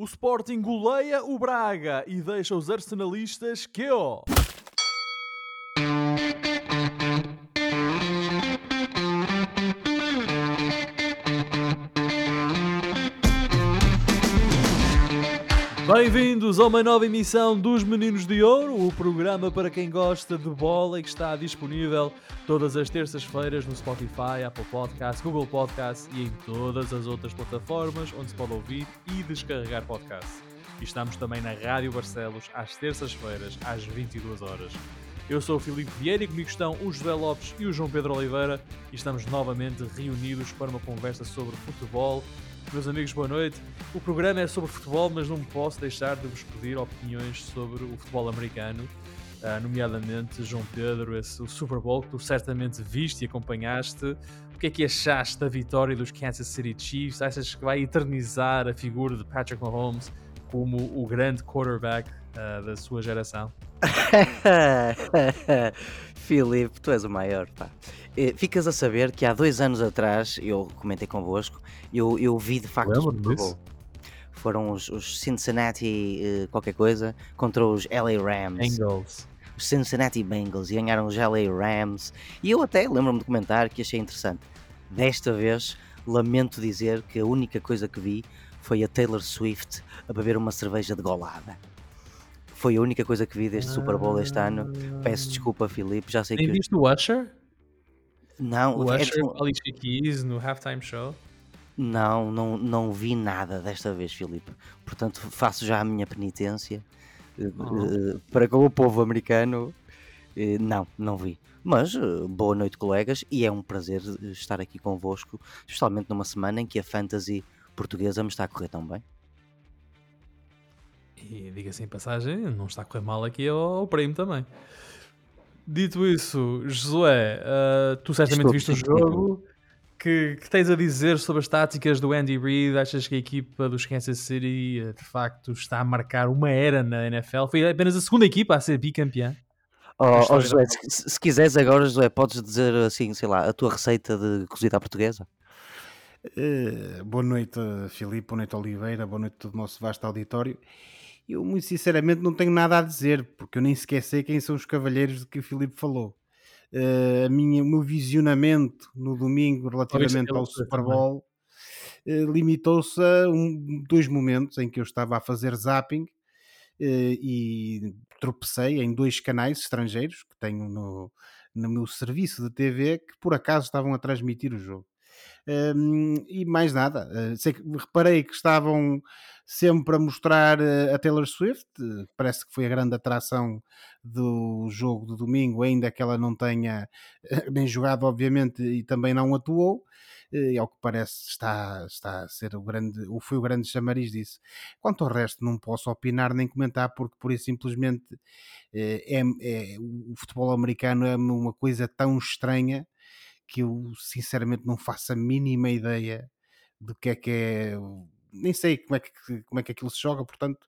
O Sporting goleia o Braga e deixa os arsenalistas que ó. Bem-vindos a uma nova emissão dos Meninos de Ouro, o programa para quem gosta de bola e que está disponível todas as terças-feiras no Spotify, Apple Podcasts, Google Podcasts e em todas as outras plataformas onde se pode ouvir e descarregar podcasts. E estamos também na Rádio Barcelos às terças-feiras, às 22 horas. Eu sou o Filipe Vieira e comigo estão o José Lopes e o João Pedro Oliveira e estamos novamente reunidos para uma conversa sobre futebol meus amigos, boa noite. O programa é sobre futebol, mas não posso deixar de vos pedir opiniões sobre o futebol americano, uh, nomeadamente, João Pedro, esse, o Super Bowl que tu certamente viste e acompanhaste. O que é que achaste da vitória dos Kansas City Chiefs? Achas que vai eternizar a figura de Patrick Mahomes como o grande quarterback uh, da sua geração? Filipe, tu és o maior, pá. Eh, ficas a saber que há dois anos atrás, eu comentei convosco, eu, eu vi de facto o Super Bowl. Foram os, os Cincinnati uh, qualquer coisa contra os LA Rams. Bengals. Os Cincinnati Bengals e ganharam os LA Rams. E eu até lembro-me de comentar que achei interessante. Desta vez, lamento dizer que a única coisa que vi foi a Taylor Swift a beber uma cerveja de golada. Foi a única coisa que vi deste Super Bowl este ano. Peço desculpa, Filipe. Já sei Tem que. visto o Usher? Não, O é Usher com Alicia Keys no halftime show? não, não, não vi nada desta vez, Filipe. Portanto, faço já a minha penitência eh, Oh. eh, para com o povo americano. Eh, Não, não vi. Mas boa noite, colegas, e é um prazer estar aqui convosco, especialmente numa semana em que a fantasy portuguesa me está a correr tão bem. E diga-se em passagem, não está a correr mal aqui ao, prémio também. Dito isso, Josué, ah, tu certamente Estou- viste o jogo. Que, que tens a dizer sobre as táticas do Andy Reid? Achas que a equipa dos Kansas City de facto está a marcar uma era na NFL? Foi apenas a segunda equipa a ser bicampeã. Oh, oh, Josué, se, se quiseres agora, Josué, podes dizer assim, sei lá, a tua receita de cozida à portuguesa? Eh, boa noite, Filipe, boa noite, Oliveira, boa noite a todo o nosso vasto auditório. Eu, muito sinceramente, não tenho nada a dizer, porque eu nem sequer sei quem são os cavalheiros de que o Filipe falou. Eh, a minha, o meu visionamento no domingo relativamente ao coisa Super. Bowl eh, limitou-se a um- dois momentos em que eu estava a fazer zapping eh, e tropecei em dois canais estrangeiros que tenho no, no meu serviço de TV que por acaso estavam a transmitir o jogo. Hum, e mais nada, eh, sei que, reparei que estavam sempre a mostrar eh, a Taylor Swift, eh, parece que foi a grande atração do jogo do domingo, ainda que ela não tenha nem jogado, obviamente, e também não atuou. eh, E ao que parece está, está a ser o grande, ou foi o grande chamariz disso. Quanto ao resto, não posso opinar nem comentar, porque por isso simplesmente eh, é, é- o futebol americano é uma coisa tão estranha que eu sinceramente não faço a mínima ideia do que é que é. Nem sei como é que, como é que aquilo se joga, portanto,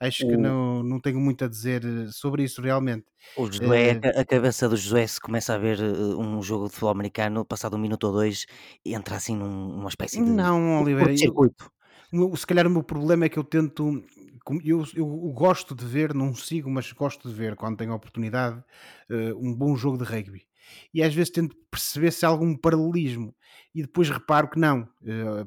acho que O- não, não tenho muito a dizer eh, sobre isso realmente. O Josué, Eh, a ca- a cabeça do Josué se começa a ver eh, um jogo de futebol americano, passado um minuto ou dois, e entra assim num- numa espécie de Não, Oliveira, eu, se calhar o meu problema é que eu tento. Eu, eu gosto de ver, não sigo, mas gosto de ver quando tenho a oportunidade um bom jogo de rugby. E às vezes tento perceber se há algum paralelismo e depois reparo que não. eh,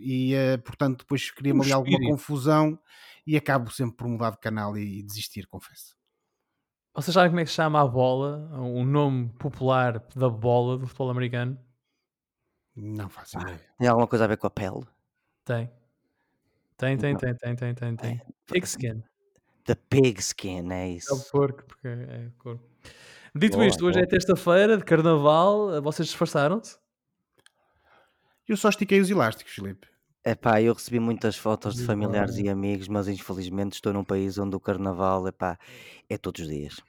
e eh, portanto depois cria-me O ali alguma confusão e acabo sempre por mudar de canal e, desistir, confesso. Vocês sabem como é que se chama a bola? O nome popular da bola do futebol americano? Não faço ideia. Tem alguma coisa a ver com a pele? Tem. Tem, tem, tem, tem, tem, tem, tem. Pigskin. The pigskin, é É o isso. porco, porque é corpo. Dito Boa, isto, hoje é terça-feira de carnaval. Vocês disfarçaram-se? Eu só estiquei os elásticos, Filipe. Epá, eu recebi muitas fotos de familiares e amigos, mas infelizmente estou num país onde o carnaval epá, é todos os dias.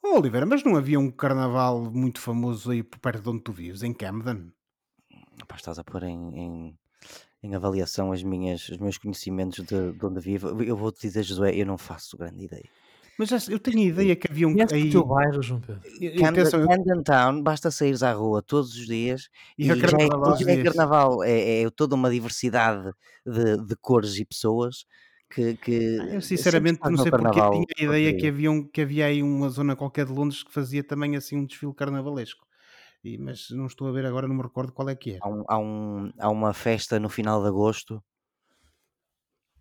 Oh, Oliveira, mas não havia um carnaval muito famoso aí por perto de onde tu vives, em Camden? Epá, estás a pôr em, em, em avaliação as minhas, os meus conhecimentos de, de onde vivo. Eu vou-te dizer, Josué, eu não faço grande ideia. Mas já- eu tenho a ideia que havia um Conheces aí. o teu bairro, João Pedro? Camden, Camden Town, basta saíres à rua todos os dias E e, a já, é, carnaval é dias. carnaval. É, é toda uma diversidade de, de cores e pessoas que, que Ah, Eu sinceramente sempre não sei no porque carnaval, tinha a ideia que havia, um- que havia aí uma zona qualquer de Londres que fazia também assim um desfile carnavalesco. E, mas não estou a ver agora, não me recordo qual é que é. há, um- há um- há uma festa no final de agosto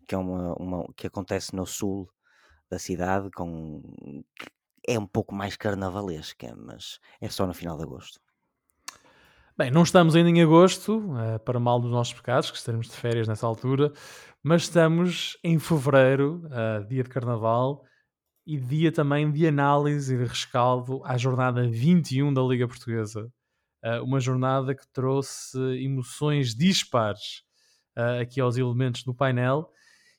que, é uma, uma- que acontece no sul da cidade, com, é um pouco mais carnavalesca, mas é só no final de agosto. Bem, não estamos ainda em agosto, eh, para mal dos nossos pecados, que estaremos de férias nessa altura, mas estamos em fevereiro, eh, dia de carnaval, e dia também de análise e de rescaldo à jornada 21 da Liga Portuguesa. Eh, uma jornada que trouxe emoções dispares aqui aos elementos do painel.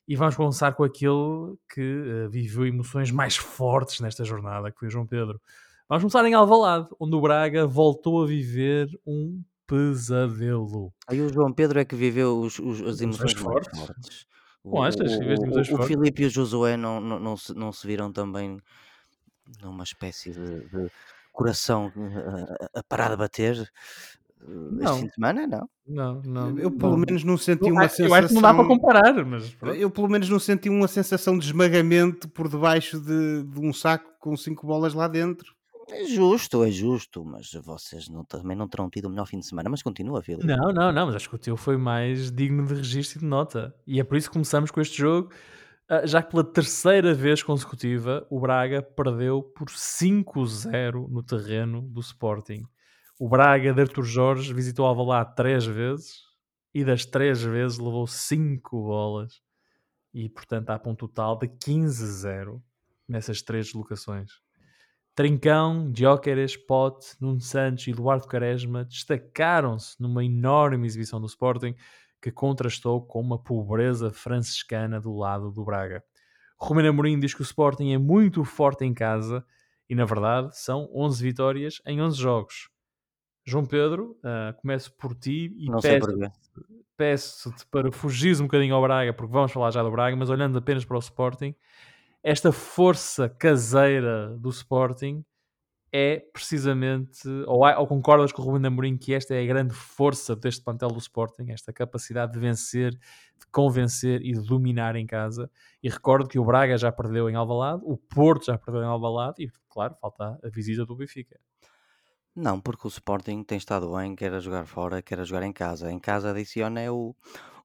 E vamos começar com aquele que eh, viveu emoções mais fortes nesta jornada, que foi o João Pedro. Vamos começar em Alvalade, onde o Braga voltou a viver um pesadelo. Aí o João Pedro é que viveu os- os- as Emoções mais fortes. fortes. O, que viveste o- emoções o- o? Filipe e o Josué não, não, não, se, não se viram também numa espécie de, de coração eh, a, a parar de bater eh, este Não. fim de semana? Não. Não, não. Eu pelo não. menos não senti Eu uma acho- eu acho que não dá para sensação. comparar, mas pronto. Eu pelo menos não senti uma sensação de esmagamento por debaixo de, de um saco com cinco bolas lá dentro. É justo, é justo, mas vocês não, também não terão tido o melhor fim de semana, mas continua, Filipe. Não, não, não, mas acho que o teu foi mais digno de registro e de nota. E é por isso que começamos com este jogo, ah, já que pela terceira vez consecutiva o Braga perdeu por 5-0 no terreno do Sporting. O Braga de Artur Jorge visitou Alvalade três vezes e das três vezes levou 5 bolas. E portanto há um total de 15-0 nessas três deslocações. Trincão, Jóqueres, Pote, Nuno Santos e Eduardo Quaresma destacaram-se numa enorme exibição do Sporting que contrastou com uma pobreza franciscana do lado do Braga. Romero Amorim diz que o Sporting é muito forte em casa e, na verdade, são 11 vitórias em 11 jogos. João Pedro, ah, começo por ti e sei peço- peço-te para fugires um bocadinho ao Braga, porque vamos falar já do Braga, mas olhando apenas para o Sporting, esta força caseira do Sporting é precisamente, ou, há- ou concordas com o Ruben Amorim que esta é a grande força deste plantel do Sporting, esta capacidade de vencer, de convencer e de dominar em casa. E recordo que o Braga já perdeu em Alvalade, o Porto já perdeu em Alvalade e, claro, falta a visita do Benfica. Não, porque o Sporting tem estado bem, quer a jogar fora, quer a jogar em casa. Em casa adiciona é o,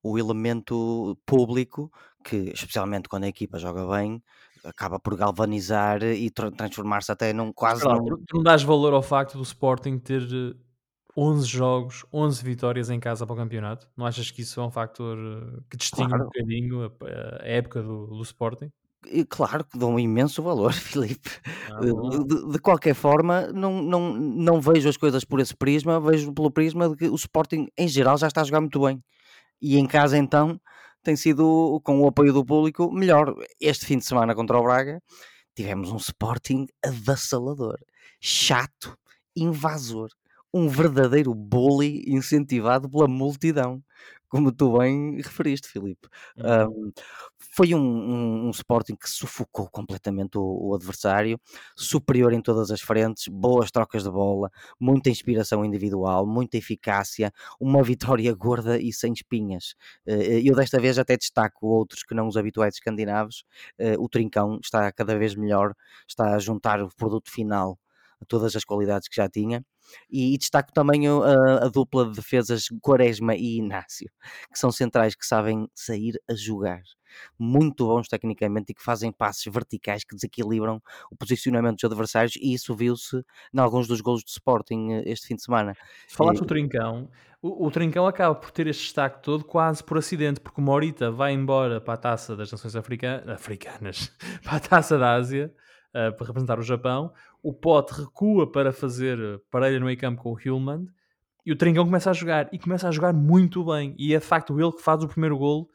o elemento público que, especialmente quando a equipa joga bem, acaba por galvanizar e tra- transformar-se até num quase lá, num, tu não dás valor ao facto do Sporting ter eh, 11 jogos, 11 vitórias em casa para o campeonato? Não achas que isso é um factor eh, que distingue Claro. um bocadinho a, a época do, do Sporting? Claro que dão um imenso valor, Filipe. Ah, Eh, de- de qualquer forma, não, não, não vejo as coisas por esse prisma, vejo pelo prisma de que o Sporting, em geral, já está a jogar muito bem. E em casa, então, tem sido, com o apoio do público, melhor. Este fim de semana contra o Braga, tivemos um Sporting avassalador, chato, invasor, um verdadeiro bully incentivado pela multidão, como tu bem referiste, Filipe. Uhum. Um, foi um, um- um Sporting que sufocou completamente o, o adversário, superior em todas as frentes, boas trocas de bola, muita inspiração individual, muita eficácia, uma vitória gorda e sem espinhas. Eh, Eu desta vez até destaco outros que não os habituais escandinavos. Eh, O Trincão está cada vez melhor, está a juntar o produto final a todas as qualidades que já tinha. E, e destaco também a, a dupla de defesas Quaresma e Inácio, que são centrais que sabem sair a jogar muito bons tecnicamente e que fazem passes verticais que desequilibram o posicionamento dos adversários e isso viu-se em alguns dos golos do Sporting eh, este fim de semana. Falaste Eh, do Trincão. O, o Trincão acaba por ter este destaque todo quase por acidente, porque o Morita vai embora para a taça das Nações Africa- Africanas, para a taça da Ásia, eh, para representar o Japão. O Pote recua para fazer eh, parelha no meio campo com o Hillman e o Trincão começa a jogar e começa a jogar muito bem. E é de facto ele que faz o primeiro golo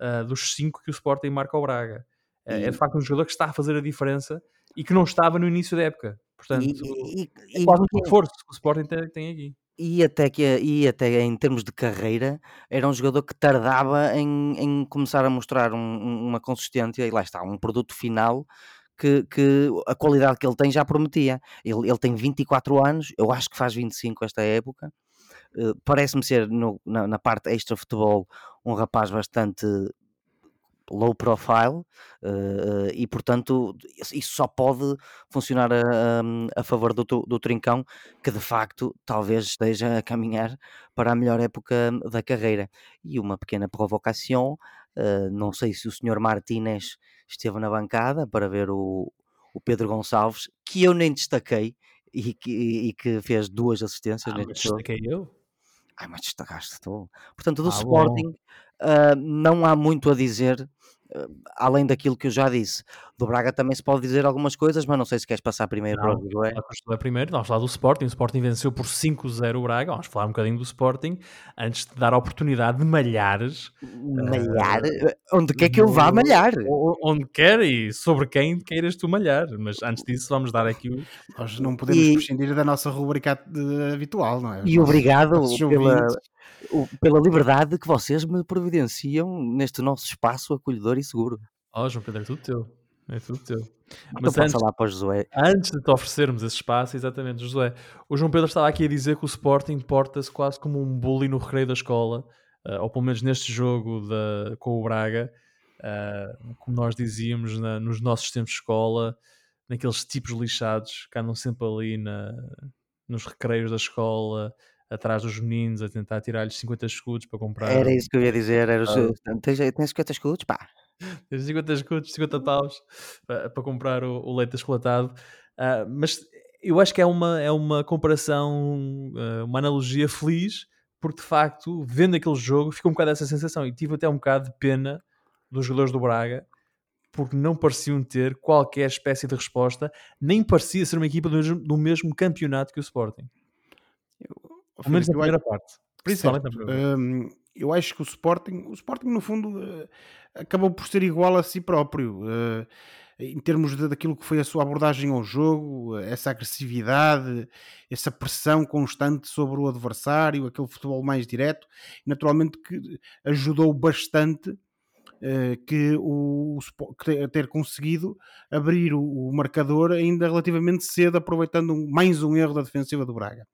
eh, dos cinco que o Sporting marca ao Braga. Eh, É E- de facto um jogador que está a fazer a diferença e que não estava no início da época. Portanto, E, e- é e- quase um e- reforço que o Sporting tem, tem aqui. e até que e até em termos de carreira era um jogador que tardava em, em começar a mostrar um- uma consistência e lá está, um produto final que, que a qualidade que ele tem já prometia. Ele, ele tem 24 anos, eu acho que faz 25 esta época. Eh, Parece-me ser no- na, na parte extra futebol um rapaz bastante low profile uh, e, portanto, isso só pode funcionar a, a, a favor do, do Trincão, que de facto talvez esteja a caminhar para a melhor época da carreira. E uma pequena provocação, uh, não sei se o senhor Martínez esteve na bancada para ver o, o Pedro Gonçalves, que eu nem destaquei e que, e que fez duas assistências ah, jogo. Destaquei eu? Ai, mas destacaste tu. Portanto, do ah, Sporting uh, não há muito a dizer além daquilo que eu já disse, do Braga também se pode dizer algumas coisas, mas não sei se queres passar primeiro não, para o. É primeiro, vamos falar do Sporting. O Sporting venceu por 5-0 o Braga. Vamos falar um bocadinho do Sporting antes de dar a oportunidade de malhares. Malhar? Uh, onde quer que eu vá malhar? Onde quer e sobre quem queiras tu malhar. Mas antes disso, vamos dar aqui o. Nós não podemos e... prescindir da nossa rubrica habitual, não é? E obrigado pela pela liberdade que vocês me providenciam neste nosso espaço acolhedor e seguro. Oh, João Pedro, é tudo teu. É tudo teu. Então Mas antes, lá para o Josué. antes de te oferecermos esse espaço, exatamente, Josué, o João Pedro estava aqui a dizer que o Sporting porta-se quase como um bully no recreio da escola, uh, ou pelo menos neste jogo da, com o Braga, uh, como nós dizíamos na, nos nossos tempos de escola, naqueles tipos lixados que andam sempre ali na, nos recreios da escola, atrás dos meninos a tentar tirar-lhes 50 escudos para comprar. Era isso que eu ia dizer. Era, ah. tens, tens 50 escudos? Pá. Tens 50 escudos, 50 paus para, para comprar o, o leite escolatado. Uh, mas eu acho que é uma, é uma comparação, uh, uma analogia feliz, porque de facto, vendo aquele jogo, fica um bocado essa sensação. E tive até um bocado de pena dos jogadores do Braga, porque não pareciam ter qualquer espécie de resposta, nem parecia ser uma equipa do mesmo, do mesmo campeonato que o Sporting. Pelo menos na primeira parte. Principalmente na primeira um, eu acho que o Sporting, o Sporting no fundo uh, acabou por ser igual a si próprio. Uh, em termos de, daquilo que foi a sua abordagem ao jogo, essa agressividade, essa pressão constante sobre o adversário, aquele futebol mais direto, naturalmente que ajudou bastante que o, que ter conseguido abrir o, o, marcador ainda relativamente cedo, aproveitando mais um erro da defensiva do Braga.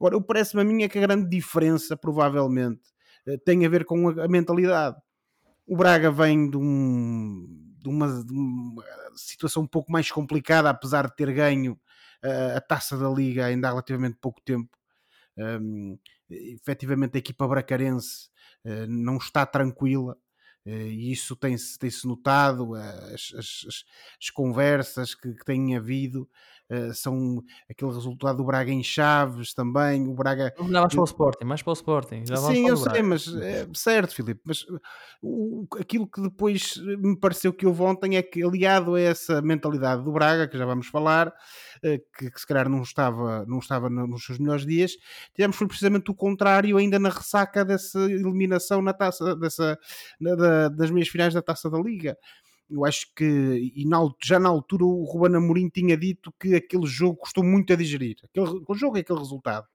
Agora, parece-me a mim é que a grande diferença, provavelmente, eh, tem a ver com a, mentalidade. O Braga vem de, um, de, uma, de, uma, situação um pouco mais complicada, apesar de ter ganho uh, a taça da Liga ainda há relativamente pouco tempo. Um, efetivamente, a equipa bracarense não está tranquila. e isso tem-se tem -se notado, as, as, as conversas que, que têm havido, uh, são aquele resultado do Braga em Chaves também. O Braga. Não mais para o Sporting, mais para o Sporting. Sim, eu sei, mas é, certo, Filipe, mas o, aquilo que depois me pareceu que houve ontem é que, aliado a essa mentalidade do Braga, que já vamos falar, uh, que, que, se calhar não estava, não estava nos seus melhores dias, tivemos foi precisamente o contrário, ainda na ressaca dessa eliminação na taça, dessa, na, da, das meias finais da taça da Liga eu acho que e na, já na altura o Ruben Amorim tinha dito que aquele jogo custou muito a digerir. Aquele, o jogo é aquele resultado.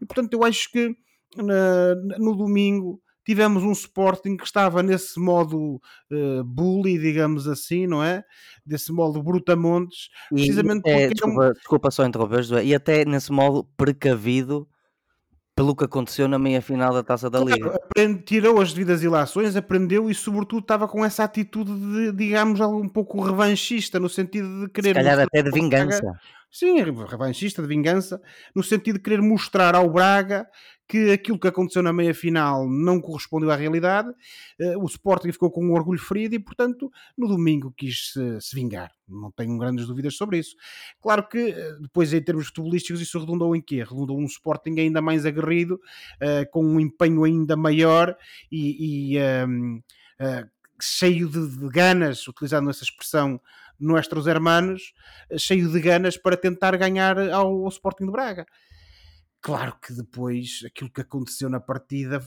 E portanto eu acho que na, no domingo tivemos um Sporting que estava nesse modo uh, bully, digamos assim, não é? Desse modo brutamontes, precisamente e, é, desculpa, desculpa só interromper, e até nesse modo precavido pelo que aconteceu na meia-final da Taça da Liga. Aprende, tirou as devidas ilações, aprendeu e sobretudo estava com essa atitude de, digamos, algo um pouco revanchista, no sentido de querer... Se calhar até de vingança. Sim, revanchista, de vingança, no sentido de querer mostrar ao Braga que aquilo que aconteceu na meia-final não correspondeu à realidade, eh, o Sporting ficou com um orgulho ferido e, portanto, no domingo quis se, se vingar. Não tenho grandes dúvidas sobre isso. Claro que eh, depois, em termos futebolísticos, isso redundou em quê? Redundou um Sporting ainda mais aguerrido, eh, com um empenho ainda maior e, e um, ehm, cheio de, de ganas, utilizando essa expressão nossos hermanos, cheio de ganas para tentar ganhar ao, ao Sporting de Braga. Claro que depois aquilo que aconteceu na partida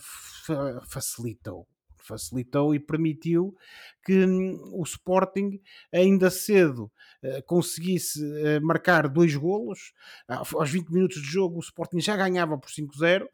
facilitou. Facilitou e permitiu que hum, o Sporting, ainda cedo, uh, conseguisse uh, marcar dois golos. Uh, aos 20 minutos de jogo, o Sporting já ganhava por 5-0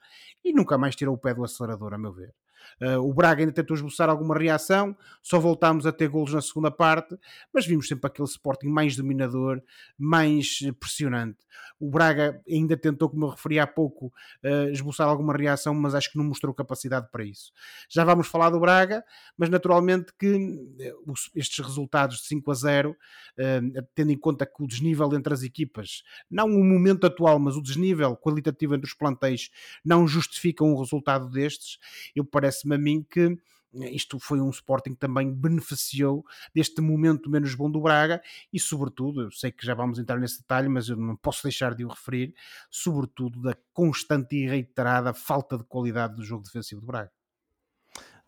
e nunca mais tirou o pé do acelerador, a meu ver. Uh, o Braga ainda tentou esboçar alguma reação, só voltámos a ter golos na segunda parte, mas vimos sempre aquele Sporting mais dominador, mais pressionante. O Braga ainda tentou, como eu referi há pouco, uh, esboçar alguma reação, mas acho que não mostrou capacidade para isso. Já vamos falar do Braga, mas naturalmente que uh, estes resultados de 5 a 0, tendo em conta que o desnível entre as equipas, não o momento atual, mas o desnível qualitativo entre os plantéis, não justificam um resultado destes, eu parece-me a mim que isto foi um Sporting que também beneficiou deste momento menos bom do Braga e, sobretudo, eu sei que já vamos entrar nesse detalhe, mas eu não posso deixar de o referir, sobretudo da constante e reiterada falta de qualidade do jogo defensivo do Braga.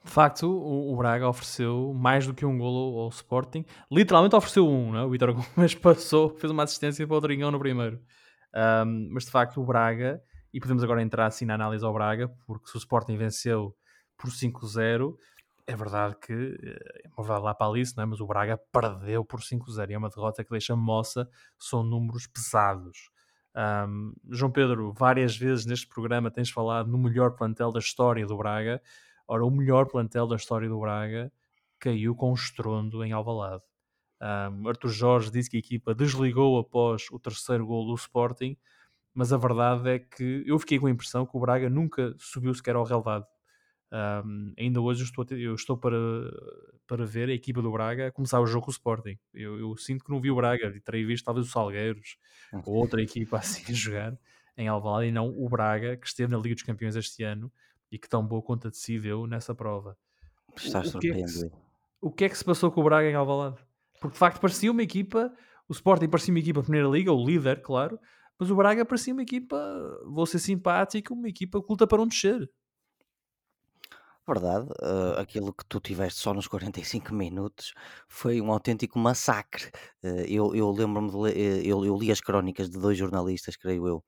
De facto, o, o, Braga ofereceu mais do que um golo ao, Sporting. Literalmente ofereceu um, não? É? o Vitor Gomes passou, fez uma assistência para o Dringão no primeiro. Um, mas de facto, o Braga, e podemos agora entrar assim na análise ao Braga, porque se o Sporting venceu por 5-0, é verdade que é uma verdade lá para ali, não é? mas o Braga perdeu por 5-0 é uma derrota que deixa moça, são números pesados. Um, João Pedro, várias vezes neste programa tens falado no melhor plantel da história do Braga Ora, o melhor plantel da história do Braga caiu com um estrondo em Alvalade. Um, Arthur Jorge disse que a equipa desligou após o terceiro gol do Sporting, mas a verdade é que eu fiquei com a impressão que o Braga nunca subiu sequer ao relevado. Um, ainda hoje eu estou, eu estou para, para ver a equipa do Braga começar o jogo com o Sporting. Eu, eu sinto que não vi o Braga, terei visto talvez o Salgueiros ou outra equipa assim jogar em Alvalade e não o Braga que esteve na Liga dos Campeões este ano e que tão boa conta de si deu nessa prova. Estás o, o que, é que o que é que se passou com o Braga em Alvalade? Porque de facto parecia uma equipa, o Sporting parecia uma equipa Primeira Liga, o líder, claro, mas o Braga parecia uma equipa, vou ser simpático, uma equipa que luta para não descer. Verdade, uh, aquilo que tu tiveste só nos 45 minutos foi um autêntico massacre. Uh, eu eu lembro-me de ler, eh, eu, eu li as crónicas de dois jornalistas, creio eu,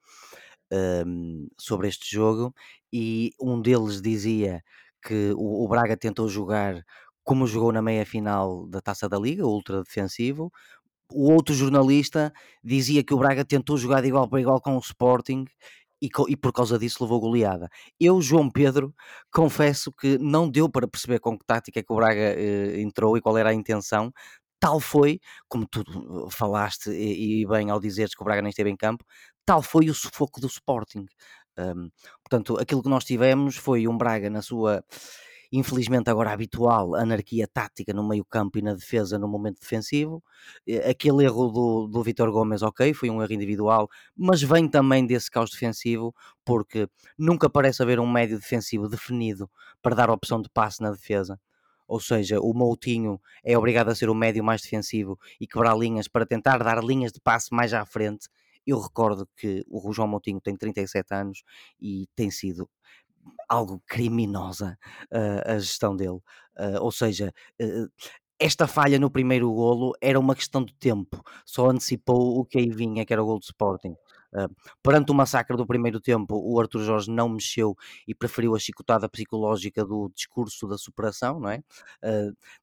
sobre este jogo e um deles dizia que o, o, Braga tentou jogar como jogou na meia final da Taça da Liga, ultra defensivo. O outro jornalista dizia que o Braga tentou jogar de igual para igual com o Sporting e, e, por causa disso levou goleada. Eu, João Pedro, confesso que não deu para perceber com que tática é que o Braga eh, entrou e qual era a intenção. Tal foi, como tu uh, falaste e, e bem ao dizeres que o Braga nem esteve em campo, tal foi o sufoco do Sporting. Um, portanto, aquilo que nós tivemos foi um Braga na sua, infelizmente agora habitual, anarquia tática no meio campo e na defesa no momento defensivo. Aquele erro do, do Vitor Gomes, ok, foi um erro individual, mas vem também desse caos defensivo, porque nunca parece haver um médio defensivo definido para dar opção de passe na defesa ou seja, o Moutinho é obrigado a ser o médio mais defensivo e quebrar linhas para tentar dar linhas de passe mais à frente. Eu recordo que o João Moutinho tem 37 anos e tem sido algo criminosa uh, a gestão dele. Uh, ou seja, uh, esta falha no primeiro golo era uma questão de tempo, só antecipou o que aí vinha, que era o gol do Sporting. Perante o massacre do primeiro tempo, o Arthur Jorge não mexeu e preferiu a chicotada psicológica do discurso da superação, não é?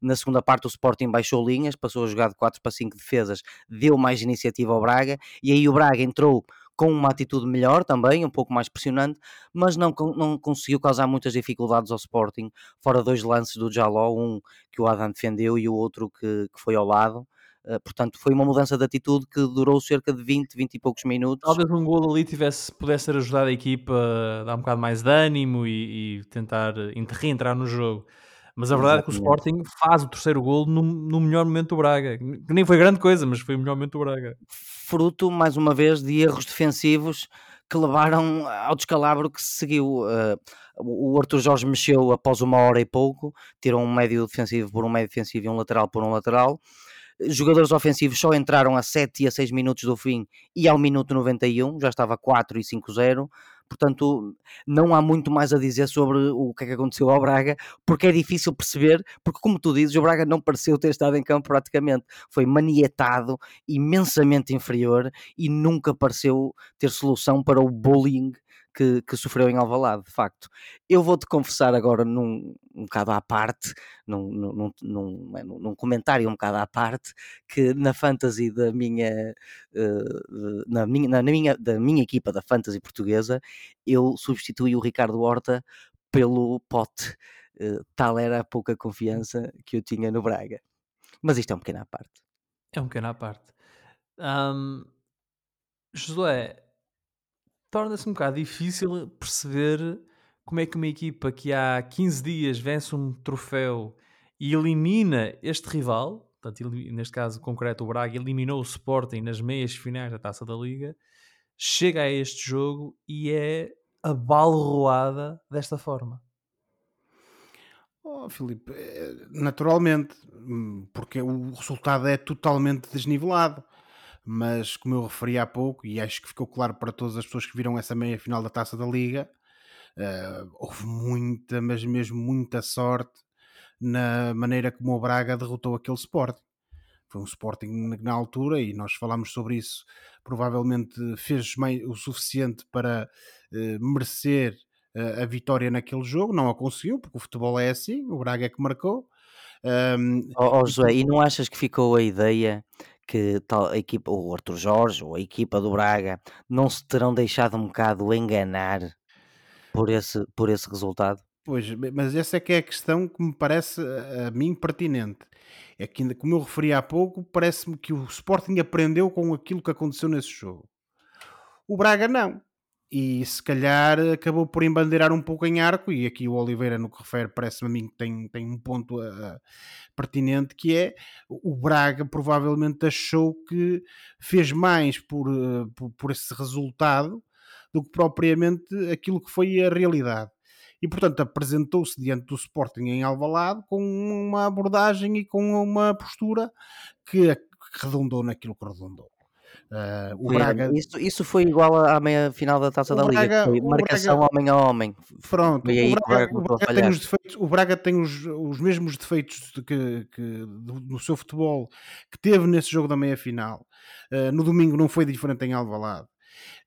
Na segunda parte, o Sporting baixou linhas, passou a jogar de 4 para 5 defesas, deu mais iniciativa ao Braga e aí o Braga entrou com uma atitude melhor também, um pouco mais pressionante, mas não, não conseguiu causar muitas dificuldades ao Sporting, fora dois lances do Jaló, um que o Adam defendeu e o outro que, que foi ao lado. Uh, portanto, foi uma mudança de atitude que durou cerca de 20, 20 e poucos minutos. Talvez um gol ali tivesse, pudesse ter ajudado a equipa a dar um bocado mais de ânimo e, e tentar reentrar no jogo. Mas a verdade é que o Sporting faz o terceiro gol no, no, melhor momento do Braga. Que nem foi grande coisa, mas foi o melhor momento do Braga. Fruto, mais uma vez, de erros defensivos que levaram ao descalabro que se seguiu. Uh, o Arthur Jorge mexeu após uma hora e pouco, tirou um médio defensivo por um médio defensivo e um lateral por um lateral jogadores ofensivos só entraram a 7 e a 6 minutos do fim e ao minuto 91, já estava 4 e 5-0. Portanto, não há muito mais a dizer sobre o que é que aconteceu ao Braga, porque é difícil perceber, porque como tu dizes, o Braga não pareceu ter estado em campo praticamente, foi manietado, imensamente inferior e nunca pareceu ter solução para o bullying que, que sofreu em Alvalade, de facto. Eu vou-te confessar agora num um bocado à parte, num, num, num, é, num, comentário um bocado à parte, que na fantasy da minha, uh, na minha, na minha, da minha equipa da fantasy portuguesa, eu substituí o Ricardo Horta pelo Pote. uh, tal era a pouca confiança que eu tinha no Braga. Mas isto é um pequeno à parte. É um pequeno à parte. Um, Josué, torna-se um bocado difícil perceber como é que uma equipa que há 15 dias vence um troféu e elimina este rival, portanto, neste caso concreto o Braga eliminou o Sporting nas meias finais da Taça da Liga, chega a este jogo e é abalroada desta forma. Oh, Filipe, eh, naturalmente, hum, porque o resultado é totalmente desnivelado. Mas, como eu referi há pouco, e acho que ficou claro para todas as pessoas que viram essa meia final da taça da Liga, uh, houve muita, mas mesmo muita sorte na maneira como o Braga derrotou aquele Sporting. Foi um Sporting na altura, e nós falámos sobre isso, provavelmente fez o suficiente para uh, merecer a vitória naquele jogo, não a conseguiu, porque o futebol é assim, o Braga é que marcou. Um, oh, oh, José, e não achas que ficou a ideia que tal a equipa, o Arthur Jorge ou a equipa do Braga não se terão deixado um bocado enganar por esse, por esse resultado? Pois, mas essa é que é a questão que me parece a mim pertinente. É que, como eu referi há pouco, parece-me que o Sporting aprendeu com aquilo que aconteceu nesse jogo. O Braga não e se calhar acabou por embandeirar um pouco em arco, e aqui o Oliveira, no que refere, parece-me a mim que tem, tem um ponto uh, pertinente, que é o Braga provavelmente achou que fez mais por, uh, por, por, esse resultado do que propriamente aquilo que foi a realidade. E, portanto, apresentou-se diante do Sporting em Alvalade com uma abordagem e com uma postura que, que redundou naquilo que redundou. Uh, o Braga... Isso, isso foi igual à meia final da Taça da Liga, foi marcação Braga... homem a homem. Pronto, o Braga, o, Braga tem os defeitos, o Braga tem os, os mesmos defeitos de que, que, do, do, seu futebol que teve nesse jogo da meia final. Uh, no domingo não foi diferente em Alvalade.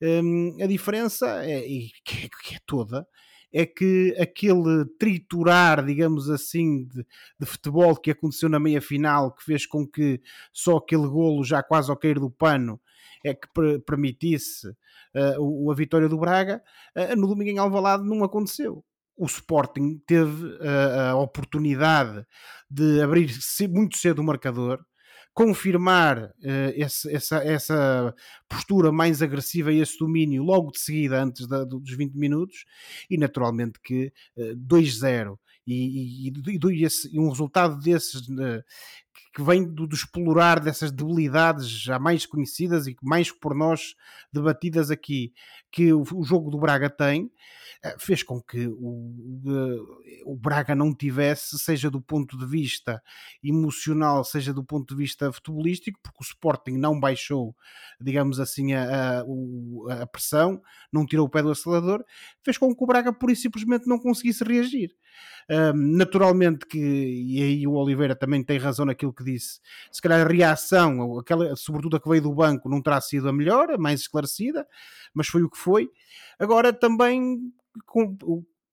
Um, a diferença, é, e que, que é toda, é que aquele triturar, digamos assim, de, de, futebol que aconteceu na meia final, que fez com que só aquele golo já quase ao cair do pano é que permitisse uh, a vitória do Braga, uh, no domingo em Alvalade não aconteceu. O Sporting teve uh, a oportunidade de abrir muito cedo o marcador, confirmar esse, essa, essa postura mais agressiva e esse domínio logo de seguida, antes da, dos 20 minutos, e naturalmente que 2-0 e, e, e, e, um resultado desses que vem do, do, explorar dessas debilidades já mais conhecidas e mais por nós debatidas aqui, que o, o jogo do Braga tem, eh, fez com que o, o, Braga não tivesse, seja do ponto de vista emocional, seja do ponto de vista futebolístico, porque o Sporting não baixou, digamos assim, a, a, a pressão, não tirou o pé do acelerador, fez com que o Braga pura e simplesmente não conseguisse reagir. Um, naturalmente que, e aí o Oliveira também tem razão naquilo que disse, se calhar a reação, aquela, sobretudo a que veio do banco, não terá sido a melhor, a mais esclarecida, mas foi o que foi. Agora também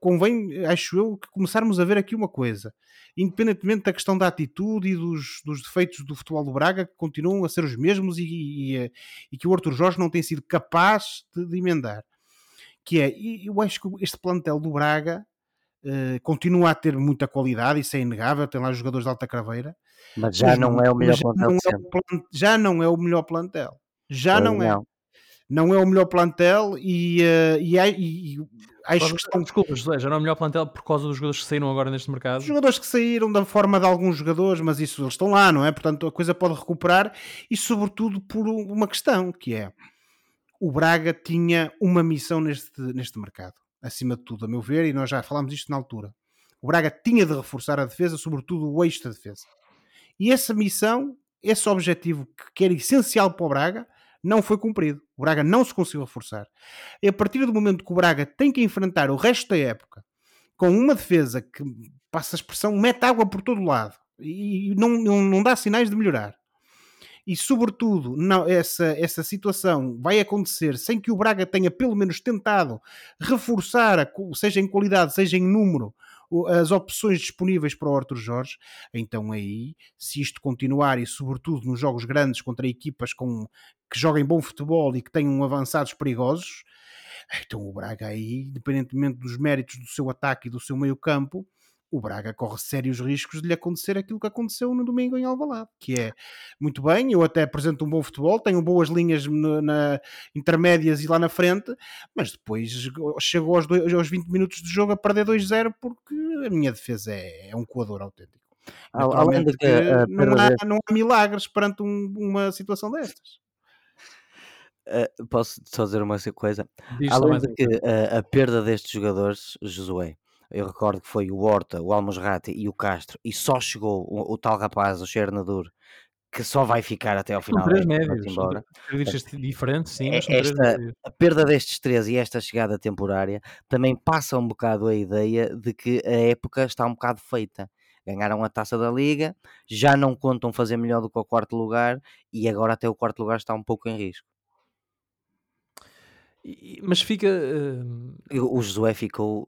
convém, acho eu, que começarmos a ver aqui uma coisa. Independentemente da questão da atitude e dos, dos defeitos do futebol do Braga, que continuam a ser os mesmos e, e, e que o Arthur Jorge não tem sido capaz de, de emendar. Que é, eu acho que este plantel do Braga Uh, continua a ter muita qualidade, isso é inegável, tem lá jogadores de alta craveira. Mas já mas não, não, é o melhor plantel. É já não é o melhor plantel. Já não, não é. Não é o melhor plantel e, uh, e, e, e acho que estão... Desculpa, José, já não é o melhor plantel por causa dos jogadores que saíram agora neste mercado? Os jogadores que saíram da forma de alguns jogadores, mas isso eles estão lá, não é? Portanto, a coisa pode recuperar e sobretudo por uma questão que é o Braga tinha uma missão neste, neste mercado acima de tudo, a meu ver, e nós já falámos isto na altura. O Braga tinha de reforçar a defesa, sobretudo o eixo da defesa. E essa missão, esse objetivo que era essencial para o Braga, não foi cumprido. O Braga não se conseguiu reforçar. E a partir do momento que o Braga tem que enfrentar o resto da época com uma defesa que, passa a expressão, mete água por todo lado e não, não, não dá sinais de melhorar, e sobretudo não, essa, essa situação vai acontecer sem que o Braga tenha pelo menos tentado reforçar, seja em qualidade, seja em número, as opções disponíveis para o Arthur Jorge, então aí, se isto continuar e sobretudo nos jogos grandes contra equipas com, que joguem bom futebol e que tenham avançados perigosos, então o Braga aí, independentemente dos méritos do seu ataque e do seu meio campo, o Braga corre sérios riscos de lhe acontecer aquilo que aconteceu no domingo em Alvalade, que é muito bem, eu até apresento um bom futebol, tenho boas linhas na, na intermédias e lá na frente, mas depois chegou aos, dois, aos 20 minutos de jogo a perder 2-0 porque a minha defesa é, é um coador autêntico. Além de que, não, há, não, há, milagres perante um, uma situação destas. Uh, posso só dizer uma coisa? Diz Além de que uh, a perda destes jogadores, Josué, eu recordo que foi o Horta, o Almosrati e o Castro, e só chegou o, o tal rapaz, o Chernadur, que só vai ficar até ao final. São três médios, embora. diferentes, sim. Esta, a perda destes três e esta chegada temporária também passa um bocado a ideia de que a época está um bocado feita. Ganharam a taça da Liga, já não contam fazer melhor do que o quarto lugar e agora até o quarto lugar está um pouco em risco. mas fica. Uh... O Josué ficou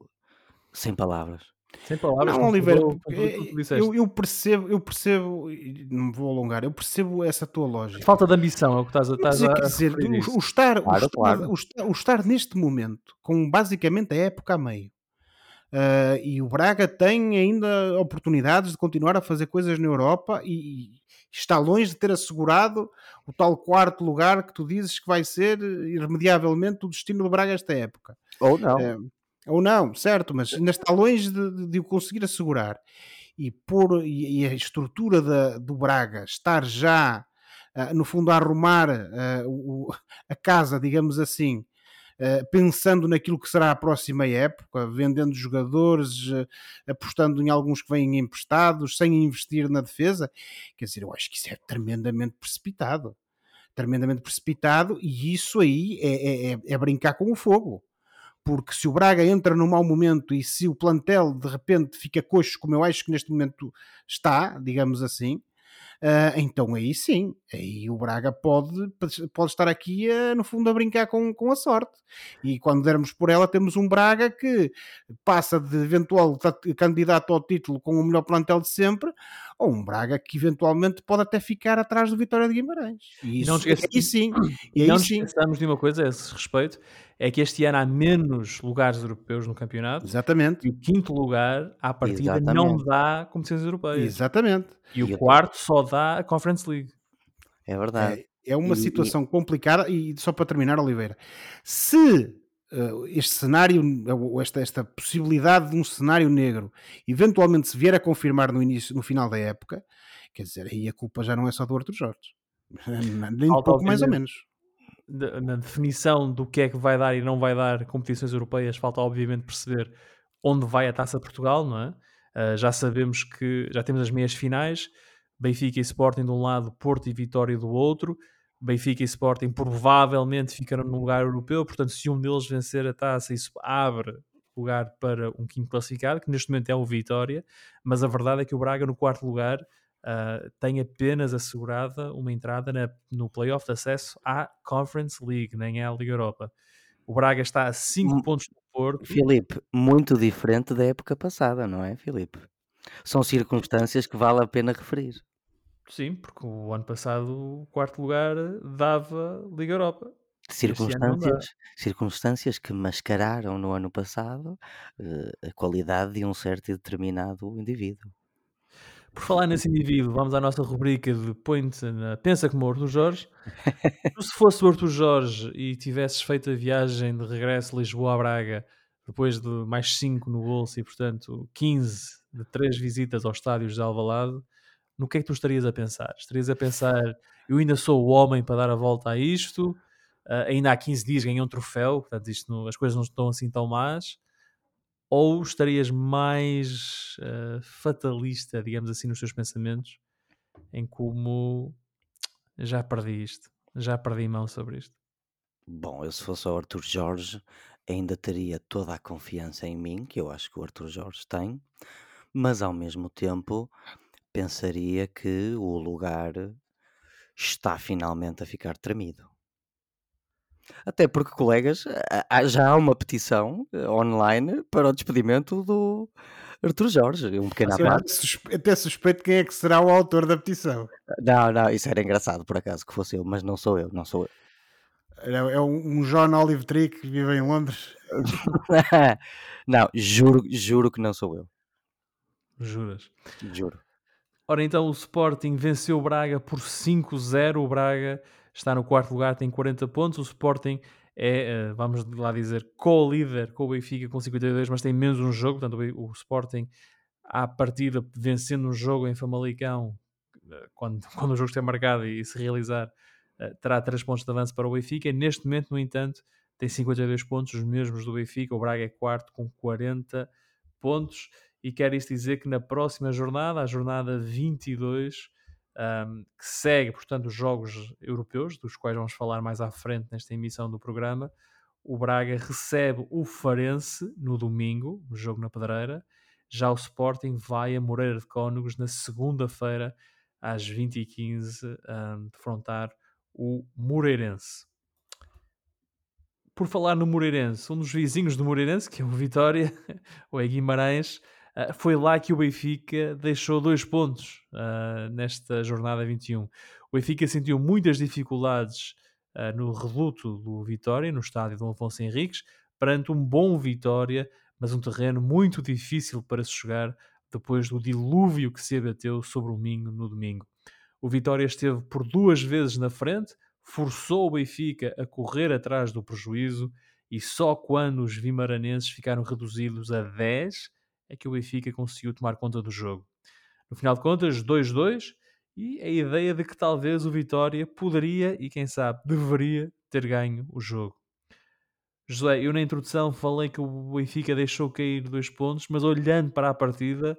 sem palavras. Sem palavras. Não, Oliveira, é, eu, eu, percebo, eu percebo, não me vou alongar, eu percebo essa tua lógica. Falta de ambição é o que estás a, estás a, dizer. O, o, estar, claro, o, claro. o, estar, o estar neste momento, com basicamente a época a meio, uh, e o Braga tem ainda oportunidades de continuar a fazer coisas na Europa e, e está longe de ter assegurado o tal quarto lugar que tu dizes que vai ser irremediavelmente o destino do Braga esta época. Ou não. Uh, ou não, certo, mas ainda está longe de, de o conseguir assegurar. E, por, e, a estrutura da, do Braga estar já, uh, no fundo, a arrumar uh, o, a casa, digamos assim, uh, pensando naquilo que será a próxima época, vendendo jogadores, apostando em alguns que vêm emprestados, sem investir na defesa, quer dizer, eu acho que isso é tremendamente precipitado. Tremendamente precipitado, e isso aí é, é, é, é brincar com o fogo porque se o Braga entra num mau momento e se o plantel de repente fica coxo, como eu acho que neste momento está, digamos assim, Uh, então aí sim, aí o Braga pode, pode estar aqui no fundo a brincar com, com a sorte. E quando dermos por ela, temos um Braga que passa de eventual candidato ao título com o melhor plantel de sempre, ou um Braga que eventualmente pode até ficar atrás do Vitória de Guimarães. E isso, não esquece, aí sim, e aí não sim. esqueçamos de uma coisa a esse respeito, é que este ano há menos lugares europeus no campeonato. Exatamente. E o quinto lugar, à partida, Exatamente. não dá competições europeias. Exatamente. E, o quarto só dá a Conference League. É verdade. É, é uma e, situação e... complicada. E só para terminar, Oliveira, se este cenário, esta, esta possibilidade de um cenário negro, eventualmente se vier a confirmar no início, no final da época, quer dizer, aí a culpa já não é só do Arthur Jorge. Nem um pouco mais ou menos. Na definição do que é que vai dar e não vai dar competições europeias, falta obviamente perceber onde vai a Taça Portugal, não é? Uh, já sabemos que já temos as meias finais, Benfica e Sporting de um lado, Porto e Vitória do outro. Benfica e Sporting provavelmente ficarão no lugar europeu, portanto, se um deles vencer a taça, isso abre lugar para um quinto classificado, que neste momento é o Vitória, mas a verdade é que o Braga, no quarto lugar, uh, tem apenas assegurada uma entrada na, no playoff de acesso à Conference League, nem é à Liga Europa. O Braga está a 5 pontos do Porto. Filipe, muito diferente da época passada, não é, Filipe? São circunstâncias que vale a pena referir. Sim, porque o ano passado o quarto lugar dava Liga Europa. Circunstâncias, circunstâncias que mascararam no ano passado uh, a qualidade de um certo e determinado indivíduo. Por falar nesse indivíduo, vamos à nossa rubrica de Point na Pensa como o Arthur Jorge. se fosse o Arthur Jorge e tivesses feito a viagem de regresso Lisboa a Braga, depois de mais 5 no bolso e, portanto, 15 de 3 visitas aos estádios de Alvalade, no que é que tu estarias a pensar? Estarias a pensar, eu ainda sou o homem para dar a volta a isto, uh, ainda há 15 dias ganhei um troféu, portanto isto não, as coisas não estão assim tão más, ou estarias mais uh, fatalista, digamos assim, nos teus pensamentos, em como já perdi isto, já perdi mão sobre isto? Bom, eu se fosse o Arthur Jorge, ainda teria toda a confiança em mim, que eu acho que o Arthur Jorge tem, mas ao mesmo tempo pensaria que o lugar está finalmente a ficar tremido. Até porque, colegas, já há uma petição eh, online para o despedimento do Arthur Jorge, um pequeno parte. Até suspeito quem é que será o autor da petição. Não, não, isso era engraçado por acaso que fosse eu, mas não sou eu, não sou eu. É um, um John Olive Tree que vive em Londres. não, juro, juro que não sou eu. Juras? Juro. Ora, então o Sporting venceu o Braga por 5-0. O Braga está no quarto lugar, tem 40 pontos. O Sporting é, eh, vamos lá dizer, co-líder com o Benfica com 52, mas tem menos um jogo. Portanto, o Sporting, à partida, vencendo um jogo em Famalicão, eh, quando, quando o jogo estiver marcado e se realizar, eh, terá 3 pontos de avanço para o Benfica. Neste momento, no entanto, tem 52 pontos, os mesmos do Benfica. O Braga é quarto com 40 pontos. E quer isto dizer que na próxima jornada, a jornada 22, um, que segue, portanto, os jogos europeus, dos quais vamos falar mais à frente nesta emissão do programa, o Braga recebe o Farense no domingo, no jogo na Pedreira. Já o Sporting vai a Moreira de Cónegos na segunda-feira, às 20h15, um, defrontar o Moreirense. Por falar no Moreirense, um dos vizinhos do Moreirense, que é o Vitória, ou é Guimarães, uh, foi lá que o Benfica deixou dois pontos uh, nesta jornada 21. O Benfica sentiu muitas dificuldades uh, no reduto do Vitória, no estádio do Afonso Henriques, perante um bom Vitória, mas um terreno muito difícil para se jogar depois do dilúvio que se abateu sobre o Minho no domingo. O Vitória esteve por duas vezes na frente, forçou o Benfica a correr atrás do prejuízo e só quando os vimaranenses ficaram reduzidos a 10 é que o Benfica conseguiu tomar conta do jogo. No final de contas, 2-2 e a ideia de que talvez o Vitória poderia e quem sabe deveria ter ganho o jogo. José, eu na introdução falei que o Benfica deixou cair dois pontos, mas olhando para a partida,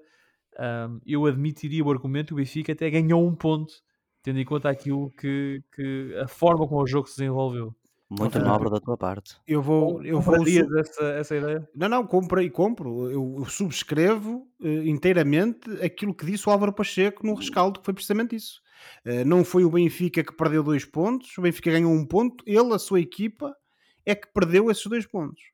um, eu admitiria o argumento que o Benfica até ganhou um ponto tendo em conta aquilo que, que a forma como o jogo se desenvolveu. Muito nobre da tua parte. Eu vou. Eu vou essa, essa ideia? Não, não, compro e compro. Eu, eu subscrevo uh, inteiramente aquilo que disse o Álvaro Pacheco no rescaldo, que foi precisamente isso. Uh, não foi o Benfica que perdeu dois pontos, o Benfica ganhou um ponto, ele, a sua equipa, é que perdeu esses dois pontos.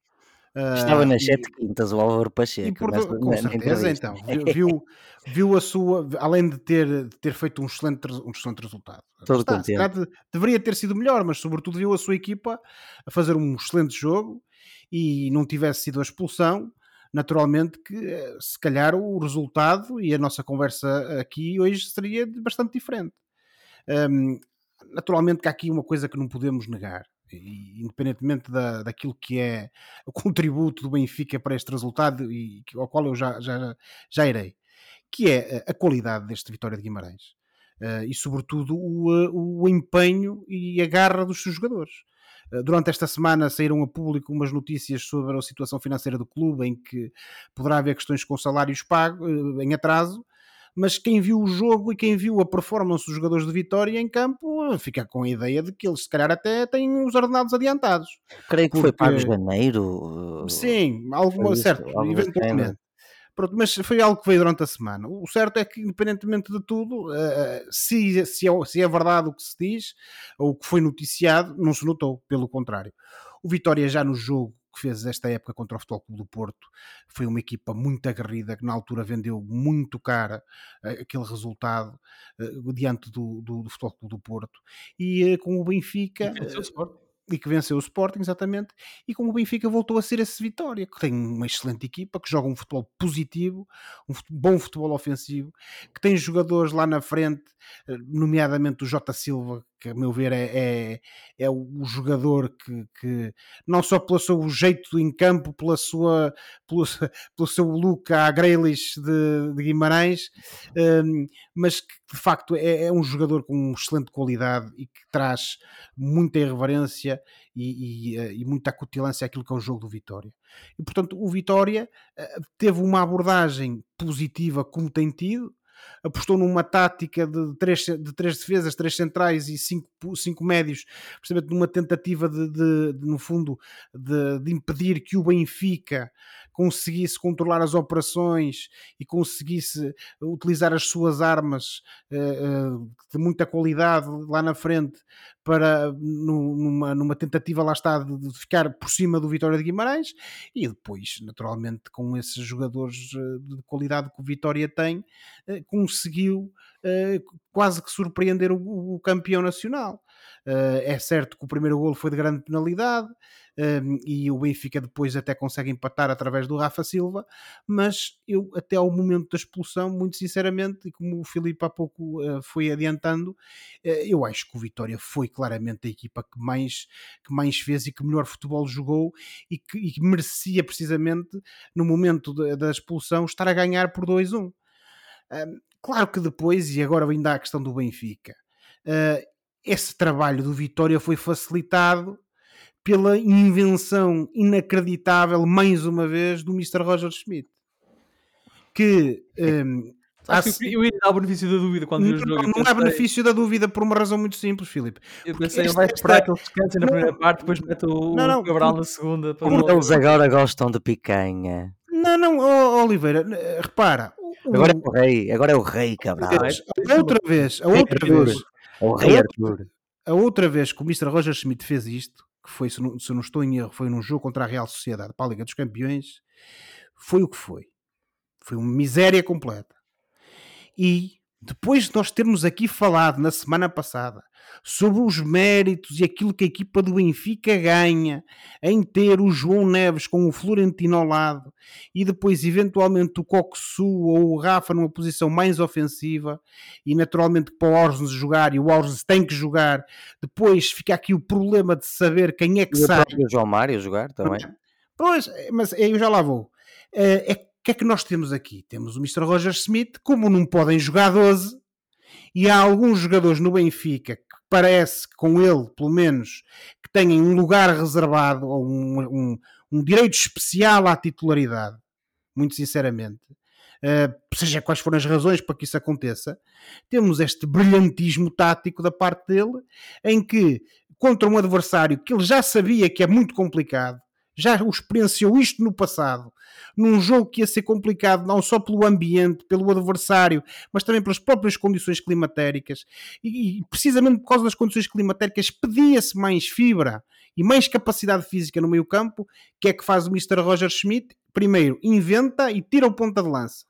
Estava nas sete e, quintas o Álvaro Pacheco. Por, nessa, com certeza, então. Viu, viu a sua, além de ter, de ter feito um excelente, um excelente resultado. Todo Está, de, deveria ter sido melhor, mas sobretudo viu a sua equipa a fazer um excelente jogo e não tivesse sido a expulsão, naturalmente que eh, se calhar o resultado e a nossa conversa aqui hoje seria bastante diferente. Um, naturalmente que há aqui uma coisa que não podemos negar e, independentemente da, daquilo que é o contributo do Benfica para este resultado, e ao qual eu já, já, já irei, que é a qualidade deste Vitória de Guimarães. Uh, e sobretudo o, o empenho e a garra dos seus jogadores. Uh, durante esta semana saíram a público umas notícias sobre a situação financeira do clube, em que poderá haver questões com salários pagos em atraso, mas quem viu o jogo e quem viu a performance dos jogadores de Vitória em campo fica com a ideia de que eles se calhar até têm os ordenados adiantados. Creio que Porque... foi para janeiro. Sim, alguma, certo, eventualmente. Pronto, mas foi algo que veio durante a semana. O certo é que, independentemente de tudo, se, se, é, se é verdade o que se diz, ou o que foi noticiado, não se notou, pelo contrário. O Vitória já no jogo que fez esta época contra o Futebol Clube do Porto. Foi uma equipa muito aguerrida que na altura vendeu muito cara uh, aquele resultado uh, diante do, do, do, Futebol Clube do Porto. E uh, com o Benfica e que venceu o Sporting, exatamente, e como o Benfica voltou a ser esse Vitória, que tem uma excelente equipa, que joga um futebol positivo, um bom futebol ofensivo, que tem jogadores lá na frente, eh, nomeadamente o Jota Silva, que a meu ver é, é, é o jogador que, que, não só pelo seu jeito em campo, pela sua, pelo, pelo seu look à Grealish de, de Guimarães, um, mas que de facto é, é, um jogador com excelente qualidade e que traz muita irreverência e, e, eh, e, muita acutilância àquilo que é o jogo do Vitória. E portanto o Vitória eh, teve uma abordagem positiva como tem tido, apostou numa tática de três, de três defesas, três centrais e cinco, cinco médios, precisamente numa tentativa de, de, de no fundo, de, de, impedir que o Benfica conseguisse controlar as operações e conseguisse utilizar as suas armas uh, de muita qualidade lá na frente para numa, numa tentativa lá está de, de, ficar por cima do Vitória de Guimarães e depois naturalmente com esses jogadores eh, de qualidade que o Vitória tem conseguiu uh, quase que surpreender o, o campeão nacional. Uh, é certo que o primeiro golo foi de grande penalidade, um, e o Benfica depois até consegue empatar através do Rafa Silva, mas eu até ao momento da expulsão, muito sinceramente, e como o Filipe há pouco uh, foi adiantando, uh, eu acho que o Vitória foi claramente a equipa que mais, que mais fez e que melhor futebol jogou e que, e que merecia precisamente no momento de, da expulsão estar a ganhar por 2-1. Um, claro que depois, e agora ainda há a questão do Benfica, uh, esse trabalho do Vitória foi facilitado pela invenção inacreditável, mais uma vez, do Mr. Roger Schmidt. Que. Um, Acho que eu ia dar o benefício da dúvida quando não, jogo. Não, não há benefício da dúvida por uma razão muito simples, Filipe. Eu pensei, ele vai esperar que ele descanse na primeira parte, depois mete o, não, não, Cabral na segunda. Como eles agora gostam de picanha. Não, não, oh, Oliveira, repara. Agora é o rei, agora é o rei Cabral. A outra vez, a outra vez. O rei Arthur. A outra vez que o Mr. Roger Schmidt fez isto, que foi, se não, se não estou em erro, foi num jogo contra a Real Sociedade para a Liga dos Campeões, foi o que foi. Foi uma miséria completa. E depois de nós termos aqui falado na semana passada sobre os méritos e aquilo que a equipa do Benfica ganha em ter o João Neves com o Florentino ao lado e depois eventualmente o Coxu ou o Rafa numa posição mais ofensiva e naturalmente para o Orsnes jogar e o Orsnes tem que jogar depois fica aqui o problema de saber quem é que e sai o João Mário jogar também. Pois, mas eu já lá vou. É, é que é que nós temos aqui? Temos o Mr. Roger Smith, como não podem jogar 12, e há alguns jogadores no Benfica que parece que com ele, pelo menos, que têm um lugar reservado ou um, um, um direito especial à titularidade, muito sinceramente. Uh, seja quais forem as razões para que isso aconteça, temos este brilhantismo tático da parte dele, em que contra um adversário que ele já sabia que é muito complicado, já o experienciou isto no passado, num jogo que ia ser complicado não só pelo ambiente, pelo adversário, mas também pelas próprias condições climatéricas. E, e precisamente por causa das condições climatéricas, pedia-se mais fibra e mais capacidade física no meio-campo, que é que faz o Mr. Roger Schmidt. Primeiro, inventa e tira o ponta de lança.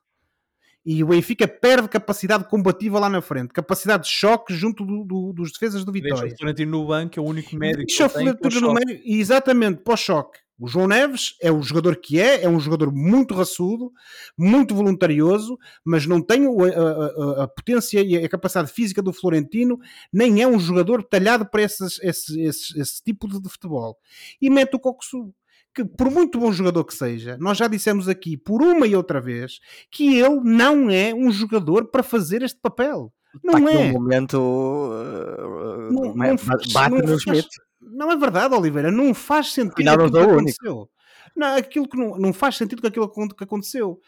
E o Benfica perde capacidade combativa lá na frente, capacidade de choque junto do, do, dos defesas do Vitória. Deixa o Florentino no banco, é o único médico Deixa o Florentino no meio, exatamente, pós-choque. O João Neves é o jogador que é, é um jogador muito raçudo, muito voluntarioso, mas não tem a, a, a, potência e a capacidade física do Florentino, nem é um jogador talhado para esses, esse, esse, esse tipo de, de, futebol. E mete o Coxu, que por muito bom jogador que seja, nós já dissemos aqui por uma e outra vez que ele não é um jogador para fazer este papel. Não Está é. Um momento uh, não, não, bate não no Schmidt. Não é verdade, Oliveira. Não faz sentido aquilo que aconteceu. Não, aquilo que não, não faz sentido com aquilo que aconteceu.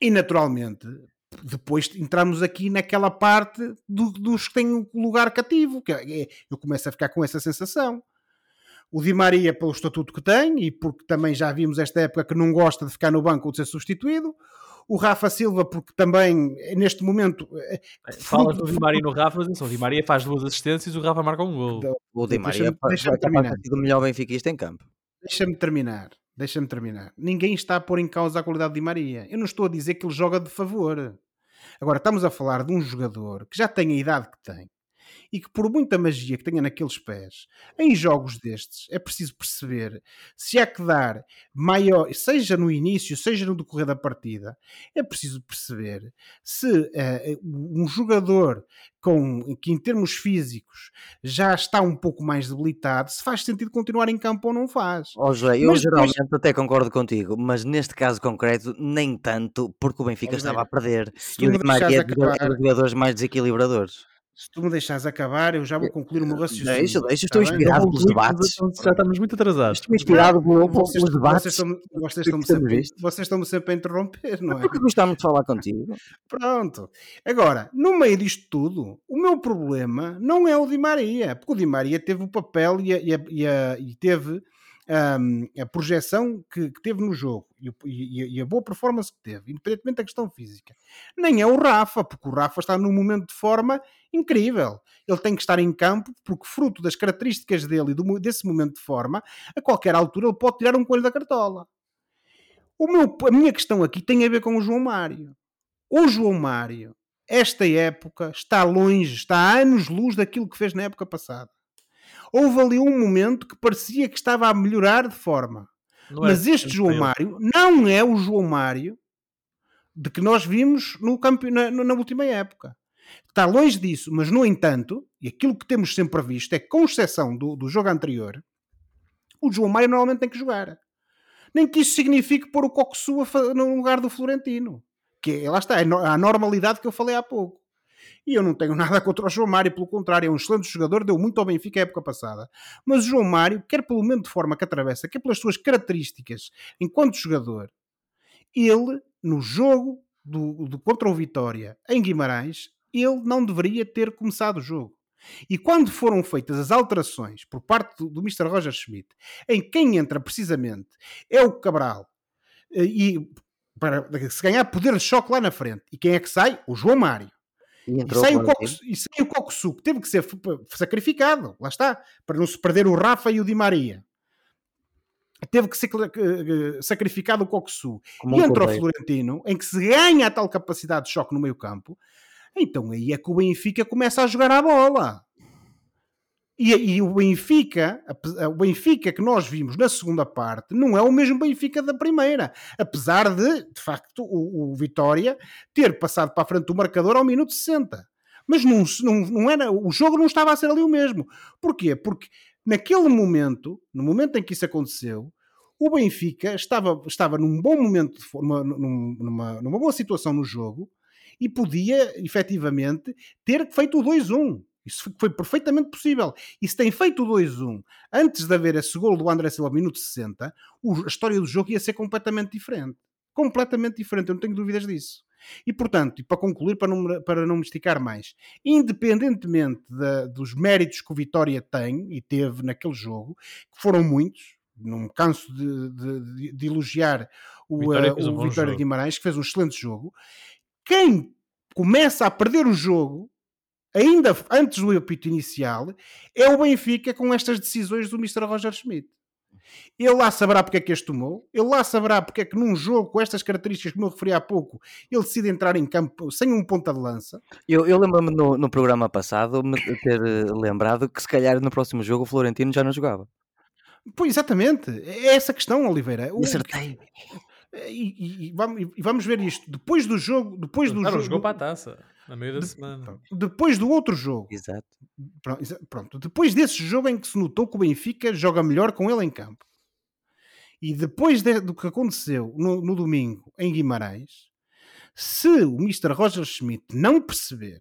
E naturalmente, depois entramos aqui naquela parte do, dos que têm o lugar cativo. Que é, eu começo a ficar com essa sensação. O Di Maria, pelo estatuto que tem, e porque também já vimos esta época que não gosta de ficar no banco ou de ser substituído o Rafa Silva, porque também neste momento. Eh, Fala do Di Maria no Rafa, mas o Di Maria faz duas assistências e o Rafa marca um gol. O Di Maria deixa deixa terminar. do melhor benfiquista em campo. Deixa-me terminar. Deixa-me terminar. Ninguém está a pôr em causa a qualidade de Di Maria. Eu não estou a dizer que ele joga de favor. Agora, estamos a falar de um jogador que já tem a idade que tem, e que por muita magia que tenha naqueles pés, em jogos destes é preciso perceber se há que dar maior, seja no início, seja no decorrer da partida, é preciso perceber se uh, um jogador com, que em termos físicos já está um pouco mais debilitado, se faz sentido continuar em campo ou não faz. Oh, José, eu mas geralmente depois... até concordo contigo, mas neste caso concreto nem tanto, porque o Benfica oh, estava a perder e o Di Maria é dos jogadores mais desequilibradores se tu me deixares acabar, eu já vou concluir o meu raciocínio. Deixa, deixa, estou tá inspirado pelos debates. Já estamos muito atrasados. Estou inspirado pelos vocês, debates. Vocês estão-me vocês estão sempre, vocês estão sempre a interromper, não é? Porque gostamos de falar contigo. Pronto. Agora, no meio disto tudo, o meu problema não é o Di Maria, porque o Di Maria teve o papel e, a, e, a, e, a, e teve um, a projeção que, que, teve no jogo e, e, e, a boa performance que teve, independentemente da questão física. Nem é o Rafa, porque o Rafa está num momento de forma incrível. Ele tem que estar em campo, porque fruto das características dele e do, desse momento de forma, a qualquer altura ele pode tirar um coelho da cartola. O meu, a minha questão aqui tem a ver com o João Mário. O João Mário, esta época, está longe, está a anos-luz daquilo que fez na época passada. Houve ali um momento que parecia que estava a melhorar de forma. Não é Mas este João Mário não é o João Mário de que nós vimos no campe... na, na última época. Está longe disso, mas no entanto, e aquilo que temos sempre visto é que, com exceção do, do jogo anterior, o João Mário normalmente tem que jogar. Nem que isso signifique pôr o Coxu no lugar do Florentino. Que é, lá está, é a normalidade que eu falei há pouco. E eu não tenho nada contra o João Mário, pelo contrário, é um excelente jogador, deu muito ao Benfica a época passada. Mas o João Mário, quer pelo momento de forma que atravessa, quer pelas suas características enquanto jogador, ele, no jogo do, do contra o Vitória em Guimarães, ele não deveria ter começado o jogo. E quando foram feitas as alterações por parte do, do Mr. Roger Schmidt, em quem entra precisamente é o Cabral, eh, e para se ganhar poder de choque lá na frente, e quem é que sai? O João Mário. E, e, sai o Coco, e sai o Cocosu, que teve que ser sacrificado, lá está, para não se perder o Rafa e o Di Maria. Teve que ser sacrificado o Cocosu. E entra o Florentino, em que se ganha a tal capacidade de choque no meio campo, então aí é que o Benfica começa a jogar a bola. E, e, o Benfica, o Benfica que nós vimos na segunda parte, não é o mesmo Benfica da primeira. Apesar de, de facto, o, o Vitória ter passado para a frente do marcador ao minuto 60. Mas não, não, não era, o jogo não estava a ser ali o mesmo. Porquê? Porque naquele momento, no momento em que isso aconteceu, o Benfica estava, estava num bom momento, numa, numa, numa boa situação no jogo, e podia efetivamente ter feito o 2-1. Isso foi perfeitamente possível. E se tem feito o 2-1 antes de haver esse gol do André Silva minuto 60, a história do jogo ia ser completamente diferente. Completamente diferente, eu não tenho dúvidas disso. E portanto, e para concluir, para não, para não me esticar mais, independentemente de, dos méritos que o Vitória tem e teve naquele jogo, que foram muitos, não me canso de, de, de elogiar o Vitória, uh, o Vitória de Guimarães, que fez um excelente jogo, quem começa a perder o jogo, ainda antes do apito inicial, é o Benfica com estas decisões do Mr. Roger Schmidt. Ele lá saberá porque é que este tomou, ele lá saberá porque é que num jogo com estas características que eu referi há pouco, ele decide entrar em campo sem um ponta de lança. Eu, eu lembro-me no, no, programa passado me ter eh, lembrado que se calhar no próximo jogo o Florentino já não jogava. Pois exatamente, é essa questão, Oliveira. O, acertei. E, e, e, vamos ver isto. Depois do jogo. Depois do jogo. jogou para a taça. Na meio da de, semana. Depois do outro jogo. Exato. Pronto, Depois desse jogo em que se notou que o Benfica joga melhor com ele em campo. E depois de, do que aconteceu no, no domingo em Guimarães, se o Mr. Roger Schmidt não perceber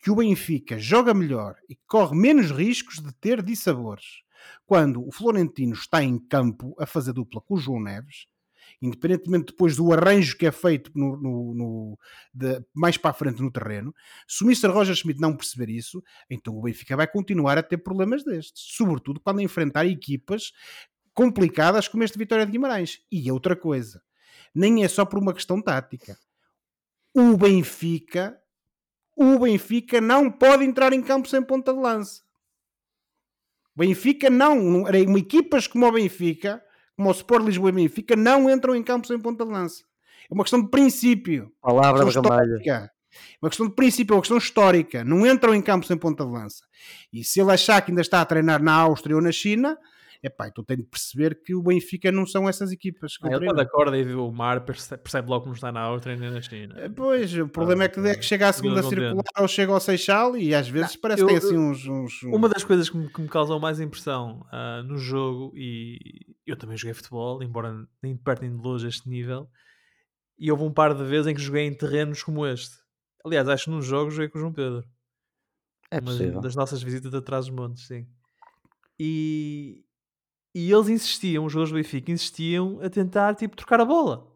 que o Benfica joga melhor e corre menos riscos de ter dissabores quando o Florentino está em campo a fazer dupla com o João Neves, independentemente depois do arranjo que é feito no, no, no de, mais para a frente no terreno, se o Mr. Roger Schmidt não perceber isso, então o Benfica vai continuar a ter problemas destes, sobretudo quando enfrentar equipas complicadas como este Vitória de Guimarães. E outra coisa, nem é só por uma questão tática. O Benfica, o Benfica não pode entrar em campo sem ponta de lança. Benfica não, não uma equipas como o Benfica como o Sport Lisboa e Benfica, não entram em campo sem ponta de lança. É uma questão de princípio. Palavra Ramalho. É uma questão de princípio, é uma questão histórica. Não entram em campo sem ponta de lança. E se ele achar que ainda está a treinar na Áustria ou na China, epá, então tem de perceber que o Benfica não são essas equipas. Que ah, ele pode acorda e o Mar percebe logo que não está na Áustria nem na China. Eh, pois, o problema ah, é que é que chega à segunda circular ou chega ao Seixal e às vezes não, parece eu, que tem assim uns, uns, uns, Uma das coisas que me, que me causou mais impressão uh, no jogo, e eu também joguei futebol, embora nem de perto nem de longe este nível, e houve um par de vezes em que joguei em terrenos como este. Aliás, acho que num jogo joguei com o João Pedro. É possível. Uma das nossas visitas atrás dos montes, sim. E, e eles insistiam, os jogadores do Benfica insistiam a tentar tipo, trocar a bola.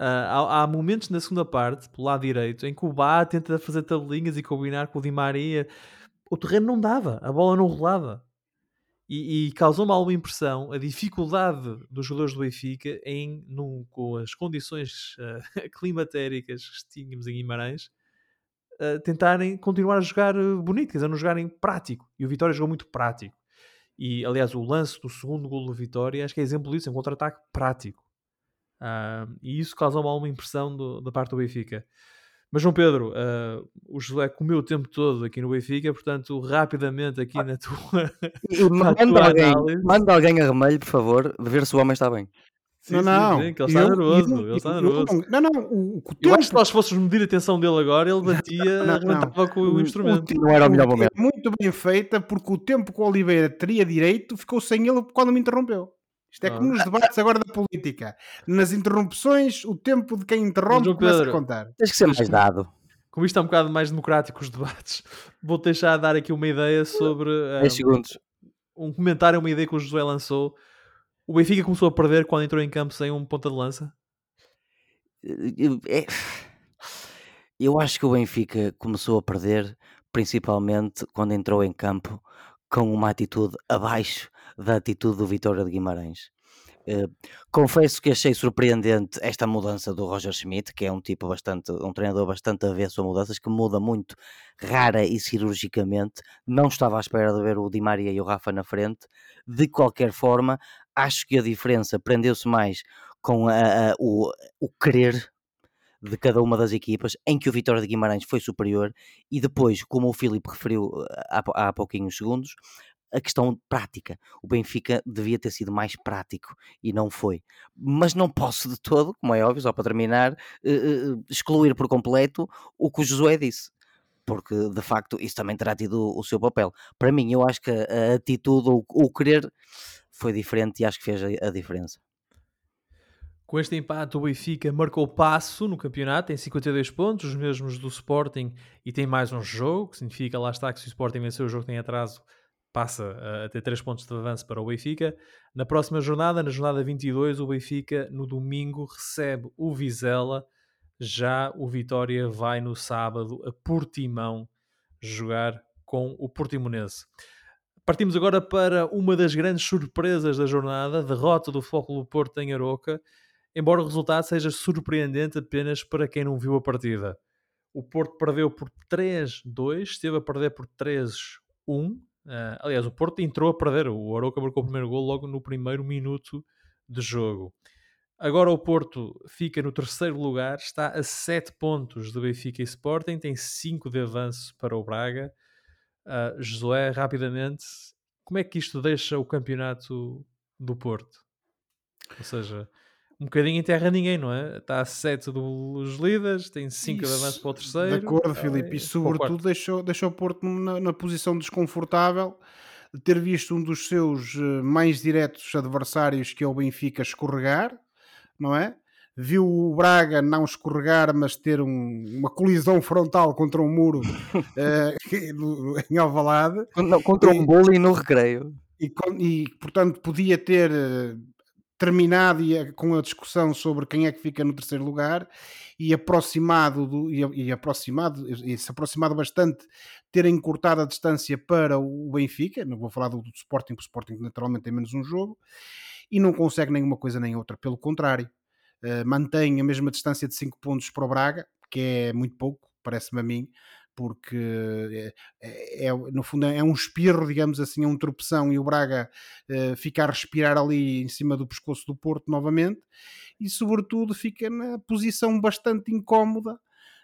Uh, há, há, momentos na segunda parte, pelo lado direito, em que o Bá tenta fazer tabelinhas e combinar com o Di Maria. O terreno não dava, a bola não rolava. E, e causou-me alguma impressão a dificuldade dos jogadores do Benfica em, num, com as condições uh, climatéricas que tínhamos em Guimarães, uh, tentarem continuar a jogar bonito, quer dizer, não jogarem prático. E o Vitória jogou muito prático. E aliás, o lance do segundo gol do Vitória acho que é exemplo disso, é um contra-ataque prático. Uh, e isso causou mal uma impressão do, da parte do Benfica. Mas, João Pedro, uh, o José comeu o tempo todo aqui no Benfica, portanto, rapidamente aqui na tua. Manda, tua alguém, análise. manda alguém a remelho, por favor, ver se o homem está bem. Sim, não, não. sim, que ele está eu- nervoso. eu- ele está eu- nervoso. Não, não, não, o, o Eu acho que se nós fôssemos medir a tensão dele agora, ele batia, Não, arrebentava com o, O- instrumento. Não era o melhor é momento. muito bem feita porque o tempo que o Oliveira teria direito ficou sem ele quando me interrompeu. Isto é Ah. como nos debates agora da política. Nas interrupções, o tempo de quem interrompe João começa Pedro, a contar. Tens que ser mais dado. Como isto é um bocado mais democrático os debates, vou deixar dar aqui uma ideia sobre 10 ah, segundos. um comentário, uma ideia que o José lançou. O Benfica começou a perder quando entrou em campo sem um ponta de lança. Eu- é- Eu acho que o Benfica começou a perder, principalmente quando entrou em campo com uma atitude abaixo da atitude do Vitória de Guimarães. Eh, confesso que achei surpreendente esta mudança do Roger Schmidt, que é um tipo bastante, um treinador bastante avesso a mudanças, que muda muito rara e cirurgicamente. Não estava à espera de ver o Di Maria e o Rafa na frente. De qualquer forma, acho que a diferença prendeu-se mais com a- a- o, o querer de cada uma das equipas, em que o Vitória de Guimarães foi superior, e depois, como o Filipe referiu eh, há, há pouquinhos segundos, a questão prática. O Benfica devia ter sido mais prático e não foi. Mas não posso de todo, como é óbvio, só para terminar, eh, eh, excluir por completo o que o Josué disse. Porque de facto isso também terá tido o seu papel. Para mim, eu acho que a atitude ou o querer foi diferente e acho que fez a- a diferença. Com este empate, o Benfica marcou passo no campeonato, tem 52 pontos, os mesmos do Sporting, e tem mais um jogo, que significa, lá está, que se o Sporting vencer o jogo tem atraso, passa a ter 3 pontos de avanço para o Benfica. Na próxima jornada, na jornada 22, o Benfica, no domingo, recebe o Vizela, já o Vitória vai no sábado a Portimão jogar com o Portimonense. Partimos agora para uma das grandes surpresas da jornada, derrota do Futebol do Porto em Aroca, embora o resultado seja surpreendente apenas para quem não viu a partida. O Porto perdeu por 3-2, esteve a perder por 3-1. Ah, aliás, o Porto entrou a perder. O Aroca marcou o primeiro gol logo no primeiro minuto de jogo. Agora o Porto fica no terceiro lugar, está a 7 pontos do Benfica e Sporting, tem 5 de avanço para o Braga. Ah, Josué, rapidamente, como é que isto deixa o campeonato do Porto? Ou seja, um bocadinho em terra ninguém, não é? Está a 7 dos líderes, tem 5 de avanço para o terceiro. De acordo, ah, Filipe. E o sobretudo deixou, deixou o Porto na, na posição desconfortável de ter visto um dos seus eh, mais diretos adversários, que é o Benfica, escorregar, não é? Viu o Braga não escorregar, mas ter um- uma colisão frontal contra um muro no- em Alvalade. Não, contra E- um bullying no recreio. e, e, portanto podia ter eh, terminado com a discussão sobre quem é que fica no terceiro lugar e aproximado do, e, e aproximado e se aproximado bastante ter encurtado a distância para o Benfica, não vou falar do, do Sporting, porque o Sporting naturalmente tem menos um jogo e não consegue nenhuma coisa nem outra, pelo contrário mantém a mesma distância de 5 pontos para o Braga, que é muito pouco, parece-me a mim, porque eh, é, é- no fundo é um espirro, digamos assim, é um tropeção e o Braga eh, fica a respirar ali em cima do pescoço do Porto novamente e sobretudo fica na posição bastante incómoda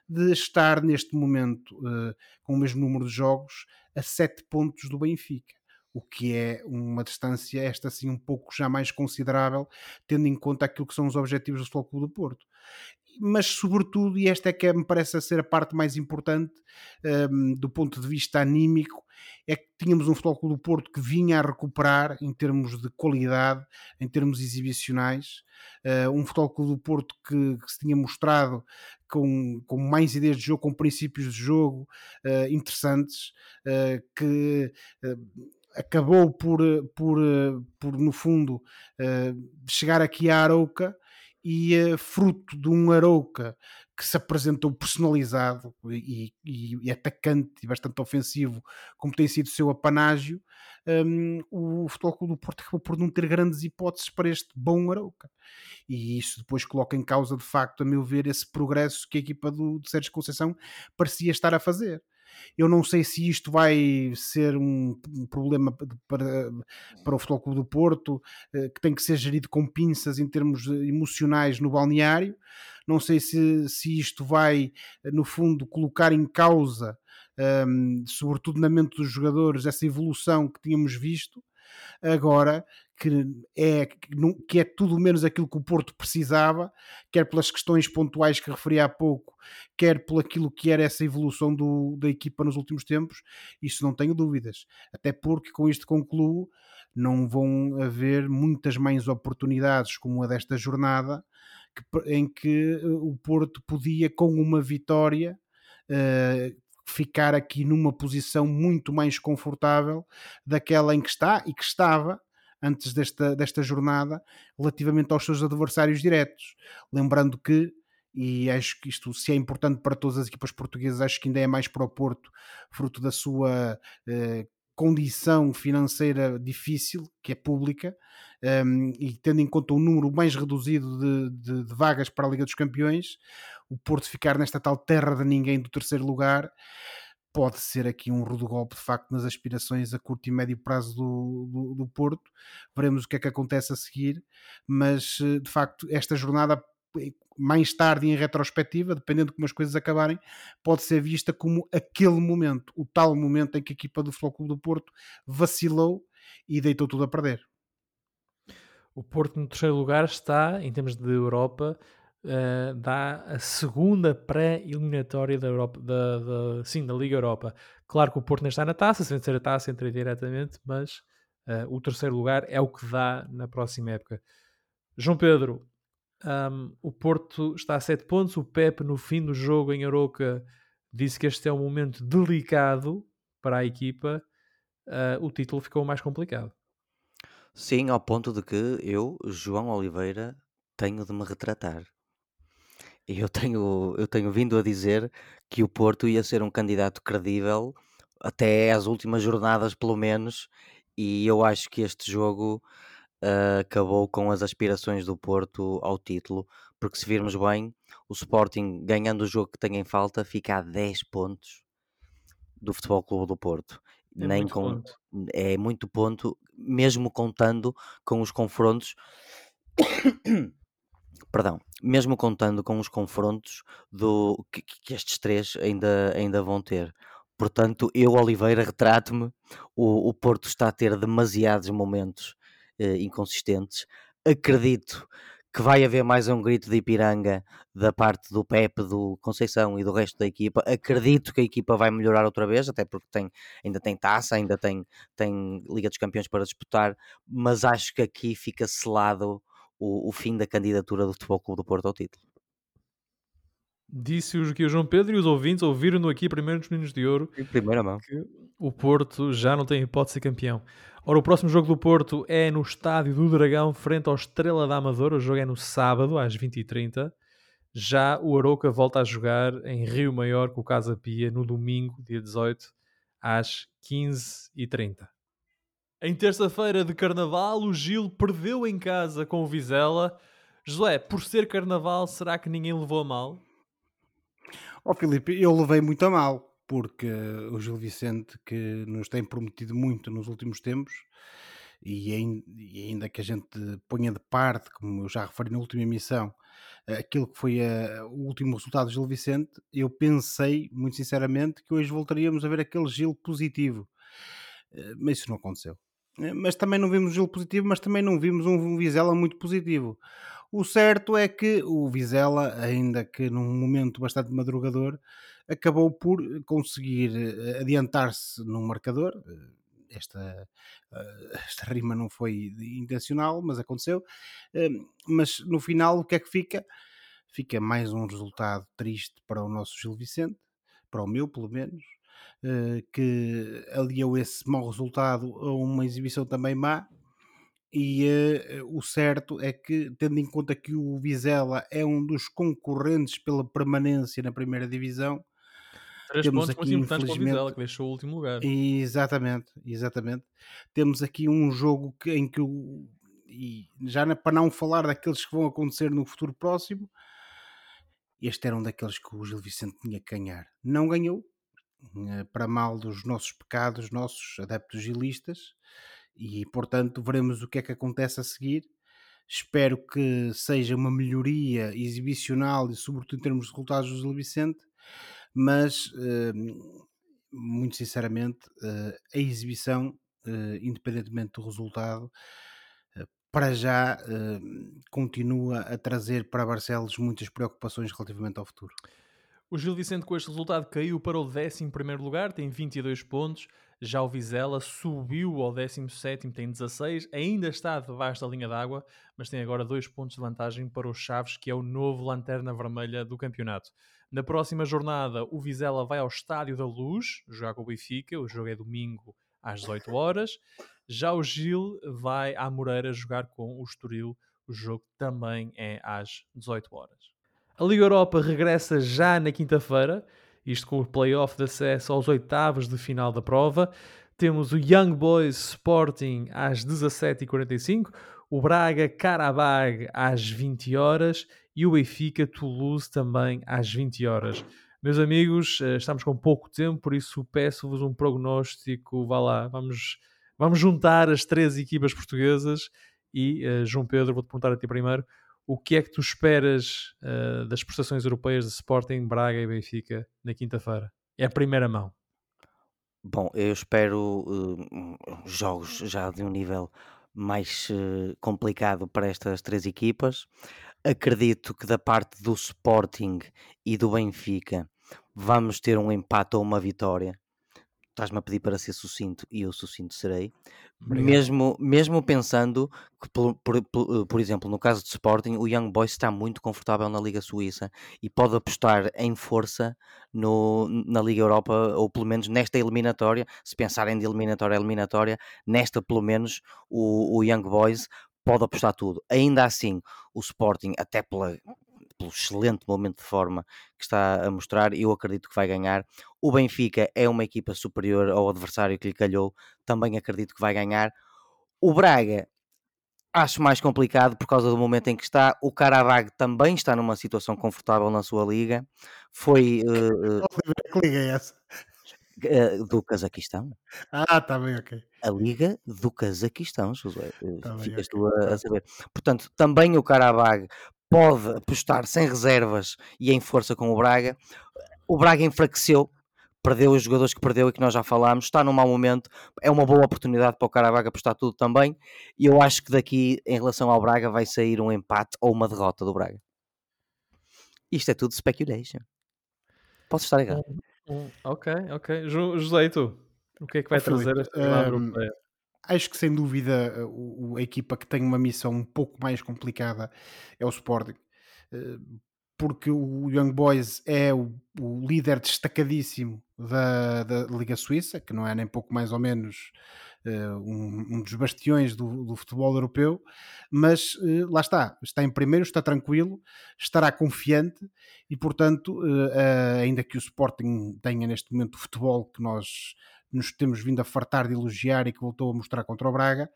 de estar neste momento eh, com o mesmo número de jogos a 7 pontos do Benfica. O que é uma distância, esta assim, um pouco já mais considerável, tendo em conta aquilo que são os objetivos do Futebol Clube do Porto. Mas sobretudo, e esta é que me parece ser a parte mais importante um, do ponto de vista anímico, é que tínhamos um Futebol Clube do Porto que vinha a recuperar em termos de qualidade, em termos exibicionais, uh, um Futebol Clube do Porto que, que, se tinha mostrado com, com mais ideias de jogo, com princípios de jogo uh, interessantes, uh, que acabou por, por, por, no fundo, chegar aqui à Arouca e fruto de um Arouca que se apresentou personalizado e, e, e, atacante e bastante ofensivo, como tem sido o seu apanágio, um, o Futebol Clube do Porto acabou por não ter grandes hipóteses para este bom Arouca. E isso depois coloca em causa, de facto, a meu ver, esse progresso que a equipa do, de Sérgio Conceição parecia estar a fazer. Eu não sei se isto vai ser um, problema para, para o Futebol Clube do Porto, eh, que tem que ser gerido com pinças em termos emocionais no balneário. Não sei se, se isto vai, no fundo, colocar em causa, um, sobretudo na mente dos jogadores, essa evolução que tínhamos visto. Agora, que é, que é tudo menos aquilo que o Porto precisava, quer pelas questões pontuais que referi há pouco, quer por aquilo que era essa evolução do, da equipa nos últimos tempos, isso não tenho dúvidas. Até porque, com isto concluo, não vão haver muitas mais oportunidades como a desta jornada, que, em que eh, o Porto podia, com uma vitória, uh, ficar aqui numa posição muito mais confortável daquela em que está e que estava antes desta, desta jornada relativamente aos seus adversários diretos. Lembrando que, e acho que isto se é importante para todas as equipas portuguesas, acho que ainda é mais para o Porto, fruto da sua eh, condição financeira difícil, que é pública, um, ehm, e tendo em conta o número mais reduzido de, de, de, vagas para a Liga dos Campeões, o Porto ficar nesta tal terra de ninguém do terceiro lugar pode ser aqui um rude golpe de facto nas aspirações a curto e médio prazo do, do, do, Porto. Veremos o que é que acontece a seguir, mas eh, de facto esta jornada mais tarde em retrospectiva, dependendo de como as coisas acabarem, pode ser vista como aquele momento, o tal momento em que a equipa do Clube do Porto vacilou e deitou tudo a perder. O Porto no terceiro lugar está, em termos de Europa, uh, dá a segunda pré-eliminatória da, Europa, da, da, sim, da Liga Europa. Claro que o Porto não está na taça, se vencer a taça entra diretamente, mas uh, o terceiro lugar é o que dá na próxima época. João Pedro, um, o Porto está a 7 pontos, o Pepe no fim do jogo em Aroca disse que este é um momento delicado para a equipa, uh, o título ficou mais complicado. Sim, ao ponto de que eu, João Oliveira, tenho de me retratar. Eu tenho, eu tenho vindo a dizer que o Porto ia ser um candidato credível até às últimas jornadas, pelo menos, e eu acho que este jogo uh, acabou com as aspirações do Porto ao título, porque se virmos bem, o Sporting ganhando o jogo que tem em falta fica a 10 pontos do Futebol Clube do Porto. É Nem muito com, ponto. É muito ponto, mesmo contando com os confrontos perdão, mesmo contando com os confrontos do, que, que estes três ainda, ainda vão ter. Portanto, eu, Oliveira, retrato-me. O, o Porto está a ter demasiados momentos eh, inconsistentes. Acredito que vai haver mais um grito de Ipiranga da parte do Pepe, do Conceição e do resto da equipa. Acredito que a equipa vai melhorar outra vez, até porque tem, ainda tem taça, ainda tem, tem Liga dos Campeões para disputar, mas acho que aqui fica selado o, o fim da candidatura do Futebol Clube do Porto ao título. Disse-os aqui o João Pedro e os ouvintes ouviram-no aqui primeiro nos Meninos de Ouro. Em primeira mão. Que o Porto já não tem hipótese de ser campeão. Ora, o próximo jogo do Porto é no Estádio do Dragão, frente ao Estrela da Amadora. O jogo é no sábado, às 20h30. Já o Aroca volta a jogar em Rio Maior com o Casa Pia no domingo, dia 18, às 15h30. Em terça-feira de carnaval, o Gil perdeu em casa com o Vizela. Josué, por ser carnaval, será que ninguém levou a mal? Ó oh, Filipe, eu levei muito a mal, porque o Gil Vicente, que nos tem prometido muito nos últimos tempos, e ainda que a gente ponha de parte, como eu já referi na última emissão, aquilo que foi a, o último resultado do Gil Vicente, eu pensei, muito sinceramente, que hoje voltaríamos a ver aquele Gil positivo. Eh, mas isso não aconteceu. Eh, mas também não vimos Gil positivo, mas também não vimos um Vizela muito positivo. O certo é que o Vizela, ainda que num momento bastante madrugador, acabou por conseguir eh, adiantar-se no marcador. Eh, esta, esta rima não foi intencional, mas aconteceu. Mas no final, o que é que fica? Fica mais um resultado triste para o nosso Gil Vicente, para o meu, pelo menos que aliou esse mau resultado a uma exibição também má. E uh, o certo é que, tendo em conta que o Vizela é um dos concorrentes pela permanência na primeira divisão, Três temos pontos aqui, muito importantes para o Vizela, que deixou o último lugar. Exatamente, exatamente. Temos aqui um jogo que, em que o. E já para não falar daqueles que vão acontecer no futuro próximo, este era um daqueles que o Gil Vicente tinha que ganhar. Não ganhou, eh, para mal dos nossos pecados, nossos adeptos gilistas, e portanto veremos o que é que acontece a seguir. Espero que seja uma melhoria exibicional e, sobretudo, em termos de resultados do Gil Vicente, mas eh, muito sinceramente, eh, a exibição, eh, independentemente do resultado, eh, para já eh, continua a trazer para Barcelos muitas preocupações relativamente ao futuro. O Gil Vicente, com este resultado, caiu para o 11 lugar, tem 22 pontos. Já o Vizela subiu ao 17, tem 16, ainda está debaixo da linha d'água, mas tem agora dois pontos de vantagem para o Chaves, que é o novo lanterna vermelha do campeonato. Na próxima jornada, o Vizela vai ao Estádio da Luz jogar com o Benfica. O jogo é domingo às 18 horas. Já o Gil vai à Moreira jogar com o Estoril. O jogo também é às 18 horas. A Liga Europa regressa já na quinta-feira, isto com o playoff de acesso aos oitavos de final da prova. Temos o Young Boys Sporting às 17h45, o Braga Karabag às 20 horas e o Benfica Toulouse também às 20 horas. Meus amigos, eh, estamos com pouco tempo, por isso peço-vos um prognóstico. Vá lá, vamos, vamos juntar as três equipas portuguesas e, uh, João Pedro, vou-te perguntar a ti primeiro. O que é que tu esperas uh, das prestações europeias de Sporting, Braga e Benfica na quinta-feira? É a primeira mão. Bom, eu espero uh, jogos já de um nível mais uh, complicado para estas três equipas. Acredito que da parte do Sporting e do Benfica vamos ter um empate ou uma vitória. Estás-me a pedir para ser sucinto e eu sucinto serei. Mesmo, mesmo pensando que, por, por, por, por, exemplo, no caso do Sporting, o Young Boys está muito confortável na Liga Suíça e pode apostar em força no, na Liga Europa, ou pelo menos nesta eliminatória. Se pensarem de eliminatória a eliminatória, nesta pelo menos o, o Young Boys pode apostar tudo. Ainda assim, o Sporting, até pela, pelo excelente momento de forma que está a mostrar, eu acredito que vai ganhar. O Benfica é uma equipa superior ao adversário que lhe calhou, também acredito que vai ganhar. O Braga acho mais complicado por causa do momento em que está. O Carabag também está numa situação confortável na sua liga. Foi. Uh, que liga é essa? Uh, do Cazaquistão. Ah, está bem, ok. A Liga do Cazaquistão, José. Tá Ficas tu a, a, saber. Portanto, também o Karabag pode apostar sem reservas e em força com o Braga. O Braga enfraqueceu, perdeu os jogadores que perdeu e que nós já falámos, está num mau momento, é uma boa oportunidade para o Karabag apostar tudo também. E eu acho que daqui, em relação ao Braga, vai sair um empate ou uma derrota do Braga. Isto é tudo speculation. Posso estar errado. Ok, ok. José, e tu? O que é que vai oh, trazer Felipe, esta um, Acho que sem dúvida a, a, equipa que tem uma missão um pouco mais complicada é o Sporting. Eh, porque o Young Boys é o, o líder destacadíssimo da, da, Liga Suíça, que não é nem pouco mais ou menos uh, um, um, dos bastiões do, do futebol europeu, mas lá está, está em primeiro, está tranquilo, estará confiante e, portanto, ainda que o Sporting tenha neste momento o futebol que nós nos temos vindo a fartar de elogiar e que voltou a mostrar contra o Braga,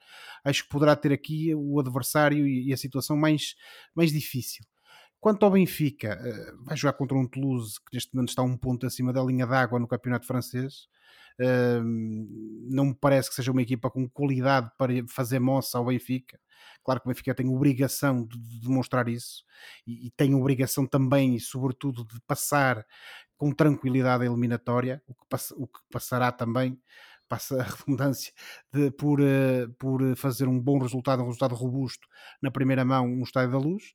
acho que poderá ter aqui o adversário e a situação mais, mais difícil. Quanto ao Benfica, eh, vai jogar contra um Toulouse que neste momento está um ponto acima da linha d'água no campeonato francês. Não me parece que seja uma equipa com qualidade para fazer moça ao Benfica. Claro que o Benfica tem obrigação de demonstrar isso e tem obrigação também e, sobretudo, de passar com tranquilidade a eliminatória, o que, o que passará também passa a redundância, de, por, uh, por fazer um bom resultado, um resultado robusto na primeira mão no Estádio da Luz.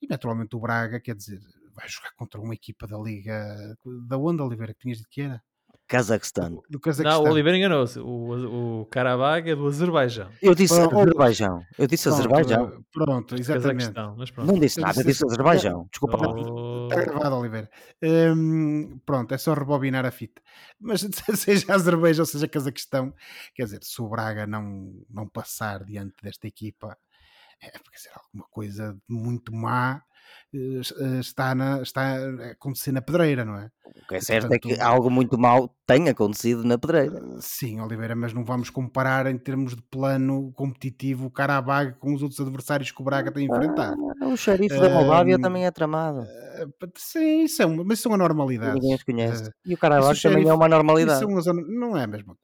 E naturalmente o Braga, quer dizer, vai jogar contra uma equipa da Liga. Da onde, Oliveira, que tinhas de que era? Cazaquistão. Do Cazaquistão. Não, o Oliveira enganou-se. O, o Karabag é do Azerbaijão. Eu disse pronto, Azerbaijão. Eu disse pronto, Azerbaijão. Pronto, exatamente. Pronto. Não disse nada, eu disse Azerbaijão. Desculpa. Oh. Está gravado, Oliveira. Hum, pronto, é só rebobinar a fita. Mas seja Azerbaijão, seja Cazaquistão, quer dizer, se o Braga não, não passar diante desta equipa, é quer dizer, alguma coisa muito má eh, está, na, está a acontecer na pedreira, não é? O que é certo Portanto, é que algo muito mal tem acontecido na pedreira. Sim, Oliveira, mas não vamos comparar em termos de plano competitivo o Carabag com os outros adversários que o Braga tem a enfrentar. Ah, o xerife da Moldávia também é tramado. Sim, isso é uma, mas isso uma normalidade. Ninguém os conhece. E o Carabag também é uma normalidade. não é a mesma.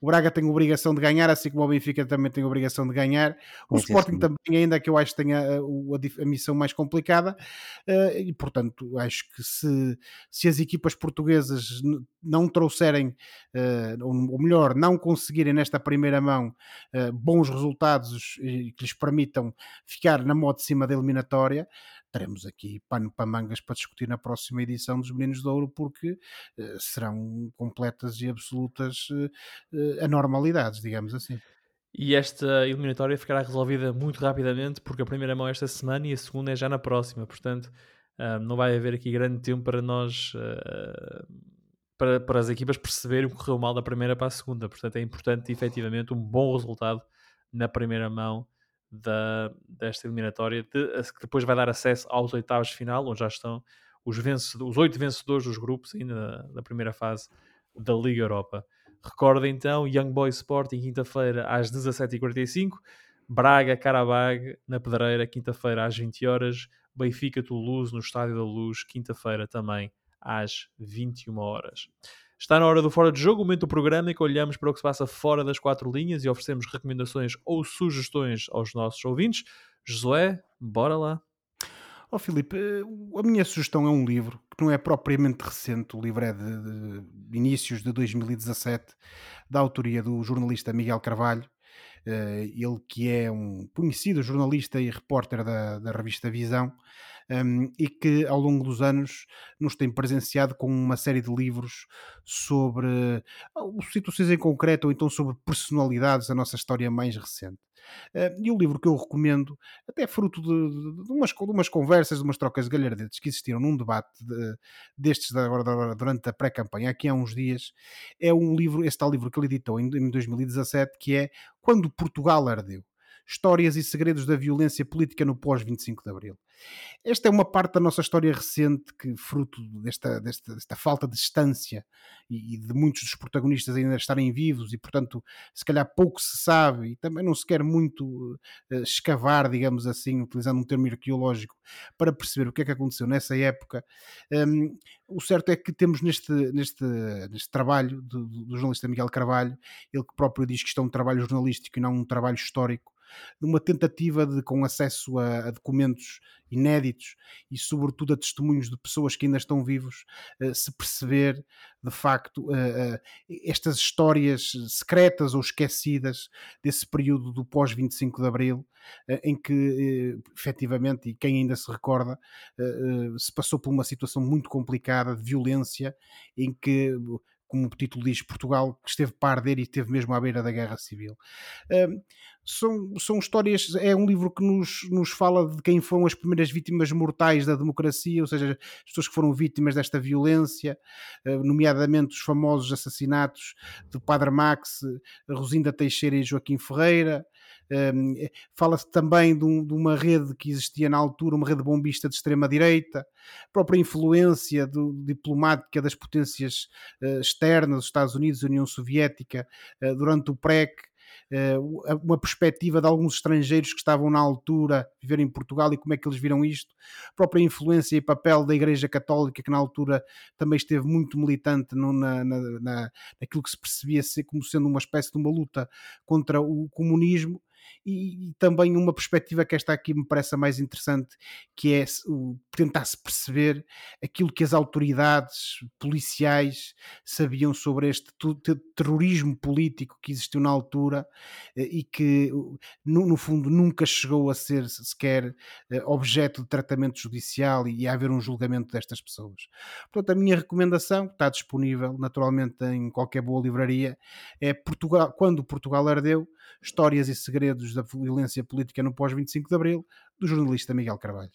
O Braga tem obrigação de ganhar, assim como o Benfica também tem obrigação de ganhar. O Sporting sim. também, ainda que eu acho que tenha a, a, a missão mais complicada, uh, e portanto acho que se, se as equipas portuguesas não trouxerem, uh, ou melhor, não conseguirem nesta primeira mão uh, bons resultados que lhes permitam ficar na moto de cima da eliminatória, teremos aqui pano para mangas para discutir na próxima edição dos Meninos de Ouro, porque uh, serão completas e absolutas uh, anormalidades, digamos assim. E esta eliminatória ficará resolvida muito rapidamente, porque a primeira mão é esta semana e a segunda é já na próxima, portanto uh, não vai haver aqui grande tempo para nós. Para, para as equipas perceberem o que correu mal da primeira para a segunda, portanto é importante efetivamente um bom resultado na primeira mão da, desta eliminatória, de, que depois vai dar acesso aos oitavos de final, onde já estão os, vencedores, os oito vencedores dos grupos ainda da, da primeira fase da Liga Europa. Recorda então Young Boys Sporting quinta-feira às 17h45, Braga Carabag na Pedreira quinta-feira às 20 horas, Benfica Toulouse no Estádio da Luz quinta-feira também às 21 horas. Está na hora do Fora de Jogo, o momento do programa em que olhamos para o que se passa fora das quatro linhas e oferecemos recomendações ou sugestões aos nossos ouvintes. Josué, bora lá. Ó oh, Filipe, eh, a minha sugestão é um livro que não é propriamente recente, o livro é de, de inícios de 2017, da autoria do jornalista Miguel Carvalho, eh, ele que é um conhecido jornalista e repórter da, da revista Visão, um, e que ao longo dos anos nos tem presenciado com uma série de livros sobre uh, situações em concreto ou então sobre personalidades da nossa história mais recente. Uh, e o livro que eu recomendo, até fruto de, de, de, umas, de umas, conversas, de umas trocas de galhardetes que existiram num debate de, destes de agora, durante a pré-campanha, aqui há uns dias, é um livro, este tal livro que ele editou em, em 2017, que é Quando Portugal Ardeu. Histórias e segredos da violência política no pós-25 de Abril. Esta é uma parte da nossa história recente que, fruto desta, desta, desta falta de distância e, de muitos dos protagonistas ainda estarem vivos e, portanto, se calhar pouco se sabe e também não se quer muito uh, escavar, digamos assim, utilizando um termo arqueológico, para perceber o que é que aconteceu nessa época. Um, o certo é que temos neste, neste, neste trabalho do, do jornalista Miguel Carvalho, ele que próprio diz que isto é um trabalho jornalístico e não um trabalho histórico, de uma tentativa de, com acesso a, a, documentos inéditos e, sobretudo, a testemunhos de pessoas que ainda estão vivos, uh, se perceber de facto uh, uh, estas histórias secretas ou esquecidas desse período do pós-25 de Abril, em que efetivamente, e quem ainda se recorda, se passou por uma situação muito complicada de violência, em que como o título diz, Portugal que esteve para arder e esteve mesmo à beira da guerra civil. Uh, são, são histórias, é um livro que nos, nos fala de quem foram as primeiras vítimas mortais da democracia, ou seja, as pessoas que foram vítimas desta violência, uh, nomeadamente os famosos assassinatos do Padre Max, Rosinda Teixeira e Joaquim Ferreira, um, Fala-se também de, um, de, uma rede que existia na altura, uma rede bombista de extrema-direita, própria influência do, diplomática das potências externas, os Estados Unidos, a União Soviética, durante o PREC, uma perspectiva de alguns estrangeiros que estavam na altura a viver em Portugal e como é que eles viram isto, a própria influência e papel da Igreja Católica, que na altura também esteve muito militante no, na, na, na, naquilo que se percebia como sendo uma espécie de uma luta contra o comunismo e, e, também uma perspectiva que esta aqui me parece a mais interessante, que é tentar-se perceber aquilo que as autoridades policiais sabiam sobre este terrorismo político que existiu na altura eh, e que, no, no fundo, nunca chegou a ser sequer eh, objeto de tratamento judicial e a haver um julgamento destas pessoas. Portanto, a minha recomendação, que está disponível naturalmente em qualquer boa livraria, é Portugal, quando Portugal ardeu, histórias e segredos da violência política no pós-25 de Abril, do jornalista Miguel Carvalho.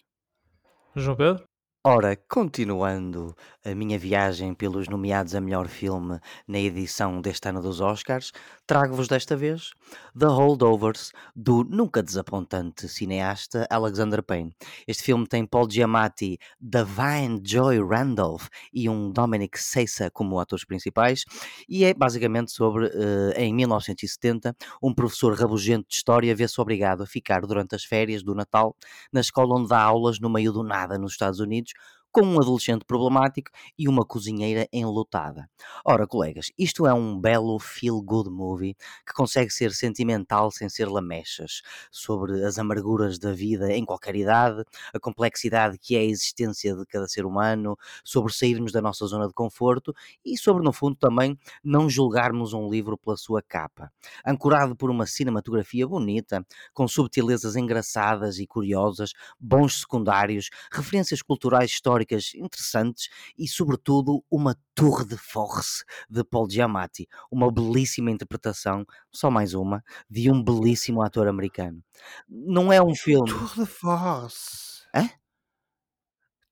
João Pedro? Ora, continuando a minha viagem pelos nomeados a melhor filme na edição deste ano dos Oscars, trago-vos desta vez The Holdovers, do nunca desapontante cineasta Alexander Payne. Este filme tem Paul Giamatti, Divine Joy Randolph e um Dominic Sessa como atores principais e é basicamente sobre, eh, em 1970, um professor rabugento de história vê-se obrigado a ficar durante as férias do Natal na escola onde dá aulas no meio do nada nos Estados Unidos com um adolescente problemático e uma cozinheira enlutada. Ora, colegas, isto é um belo feel-good movie que consegue ser sentimental sem ser lamechas, sobre as amarguras da vida em qualquer idade, a complexidade que é a existência de cada ser humano, sobre sairmos da nossa zona de conforto e sobre, no fundo, também não julgarmos um livro pela sua capa. Ancorado por uma cinematografia bonita, com subtilezas engraçadas e curiosas, bons secundários, referências culturais históricas interessantes e, sobretudo, uma tour de force de Paul Giamatti, uma belíssima interpretação, só mais uma, de um belíssimo ator americano. Não é um filme. Tour de force. Hã?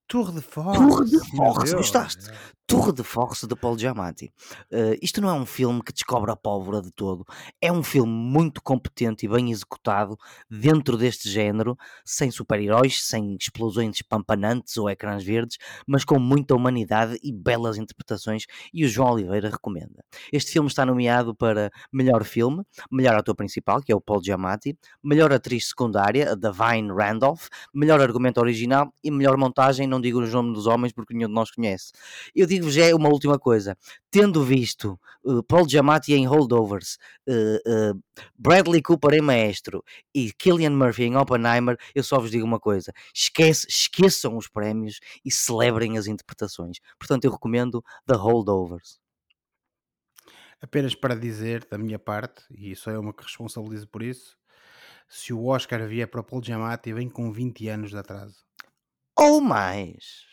Tour de force. Tour de force, gostaste? Tour de Force de Paul Giamatti. Eh, isto não é um filme que descobre a pólvora de todo. É um filme muito competente e bem executado dentro deste género, sem super-heróis, sem explosões espampanantes ou ecrãs verdes, mas com muita humanidade e belas interpretações. E o João Oliveira recomenda. Este filme está nomeado para melhor filme, melhor ator principal, que é o Paul Giamatti, melhor atriz secundária, a Divine Randolph, melhor argumento original e melhor montagem. Não digo os nomes dos homens porque nenhum de nós conhece. Eu digo-vos já uma última coisa. Tendo visto uh, Paul Giamatti em Holdovers, uh, uh, Bradley Cooper em Maestro e Killian Murphy em Oppenheimer, eu só vos digo uma coisa: esquece, esqueçam os prémios e celebrem as interpretações. Portanto, eu recomendo The Holdovers. Apenas para dizer da minha parte, e só eu me que responsabilizo por isso, se o Oscar vier para o Paul Giamatti, vem com 20 anos de atraso. Ou mais.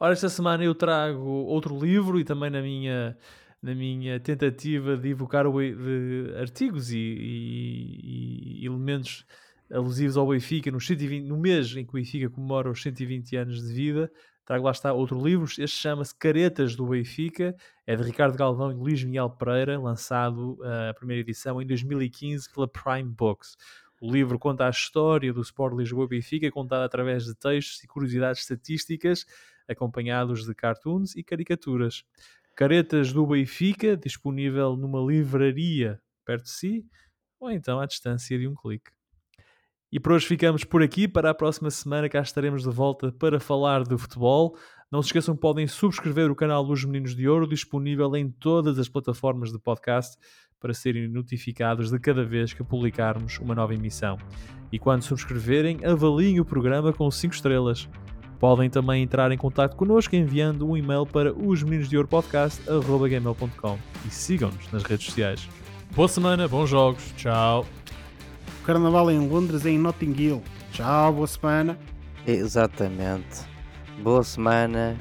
Ora, esta semana eu trago outro livro e também na minha, na minha tentativa de evocar o, de artigos e, e- e elementos alusivos ao Benfica no, 120 no mês em que o Benfica comemora os 120 anos de vida. Trago lá está outro livro, este chama-se Caretas do Benfica, é de Ricardo Galvão e Luís Miguel Pereira, lançado eh, a primeira edição em 2015 pela Prime Books. O livro conta a história do Sport Lisboa e Benfica, contada através de textos e curiosidades estatísticas, acompanhados de cartoons e caricaturas. Caretas do Benfica, disponível numa livraria perto de si, ou então à distância de um clique. E por hoje ficamos por aqui. Para a próxima semana cá estaremos de volta para falar de futebol. Não se esqueçam que podem subscrever o canal dos Meninos de Ouro, disponível em todas as plataformas de podcast, para serem notificados de cada vez que publicarmos uma nova emissão. E quando subscreverem, avaliem o programa com 5 estrelas. Podem também entrar em contato connosco enviando um e-mail para osmeninosdeouropodcast.gmail.com e sigam-nos nas redes sociais. Boa semana, bons jogos, tchau! O Carnaval em Londres é em Notting Hill. Tchau, boa semana. Exatamente. Boa semana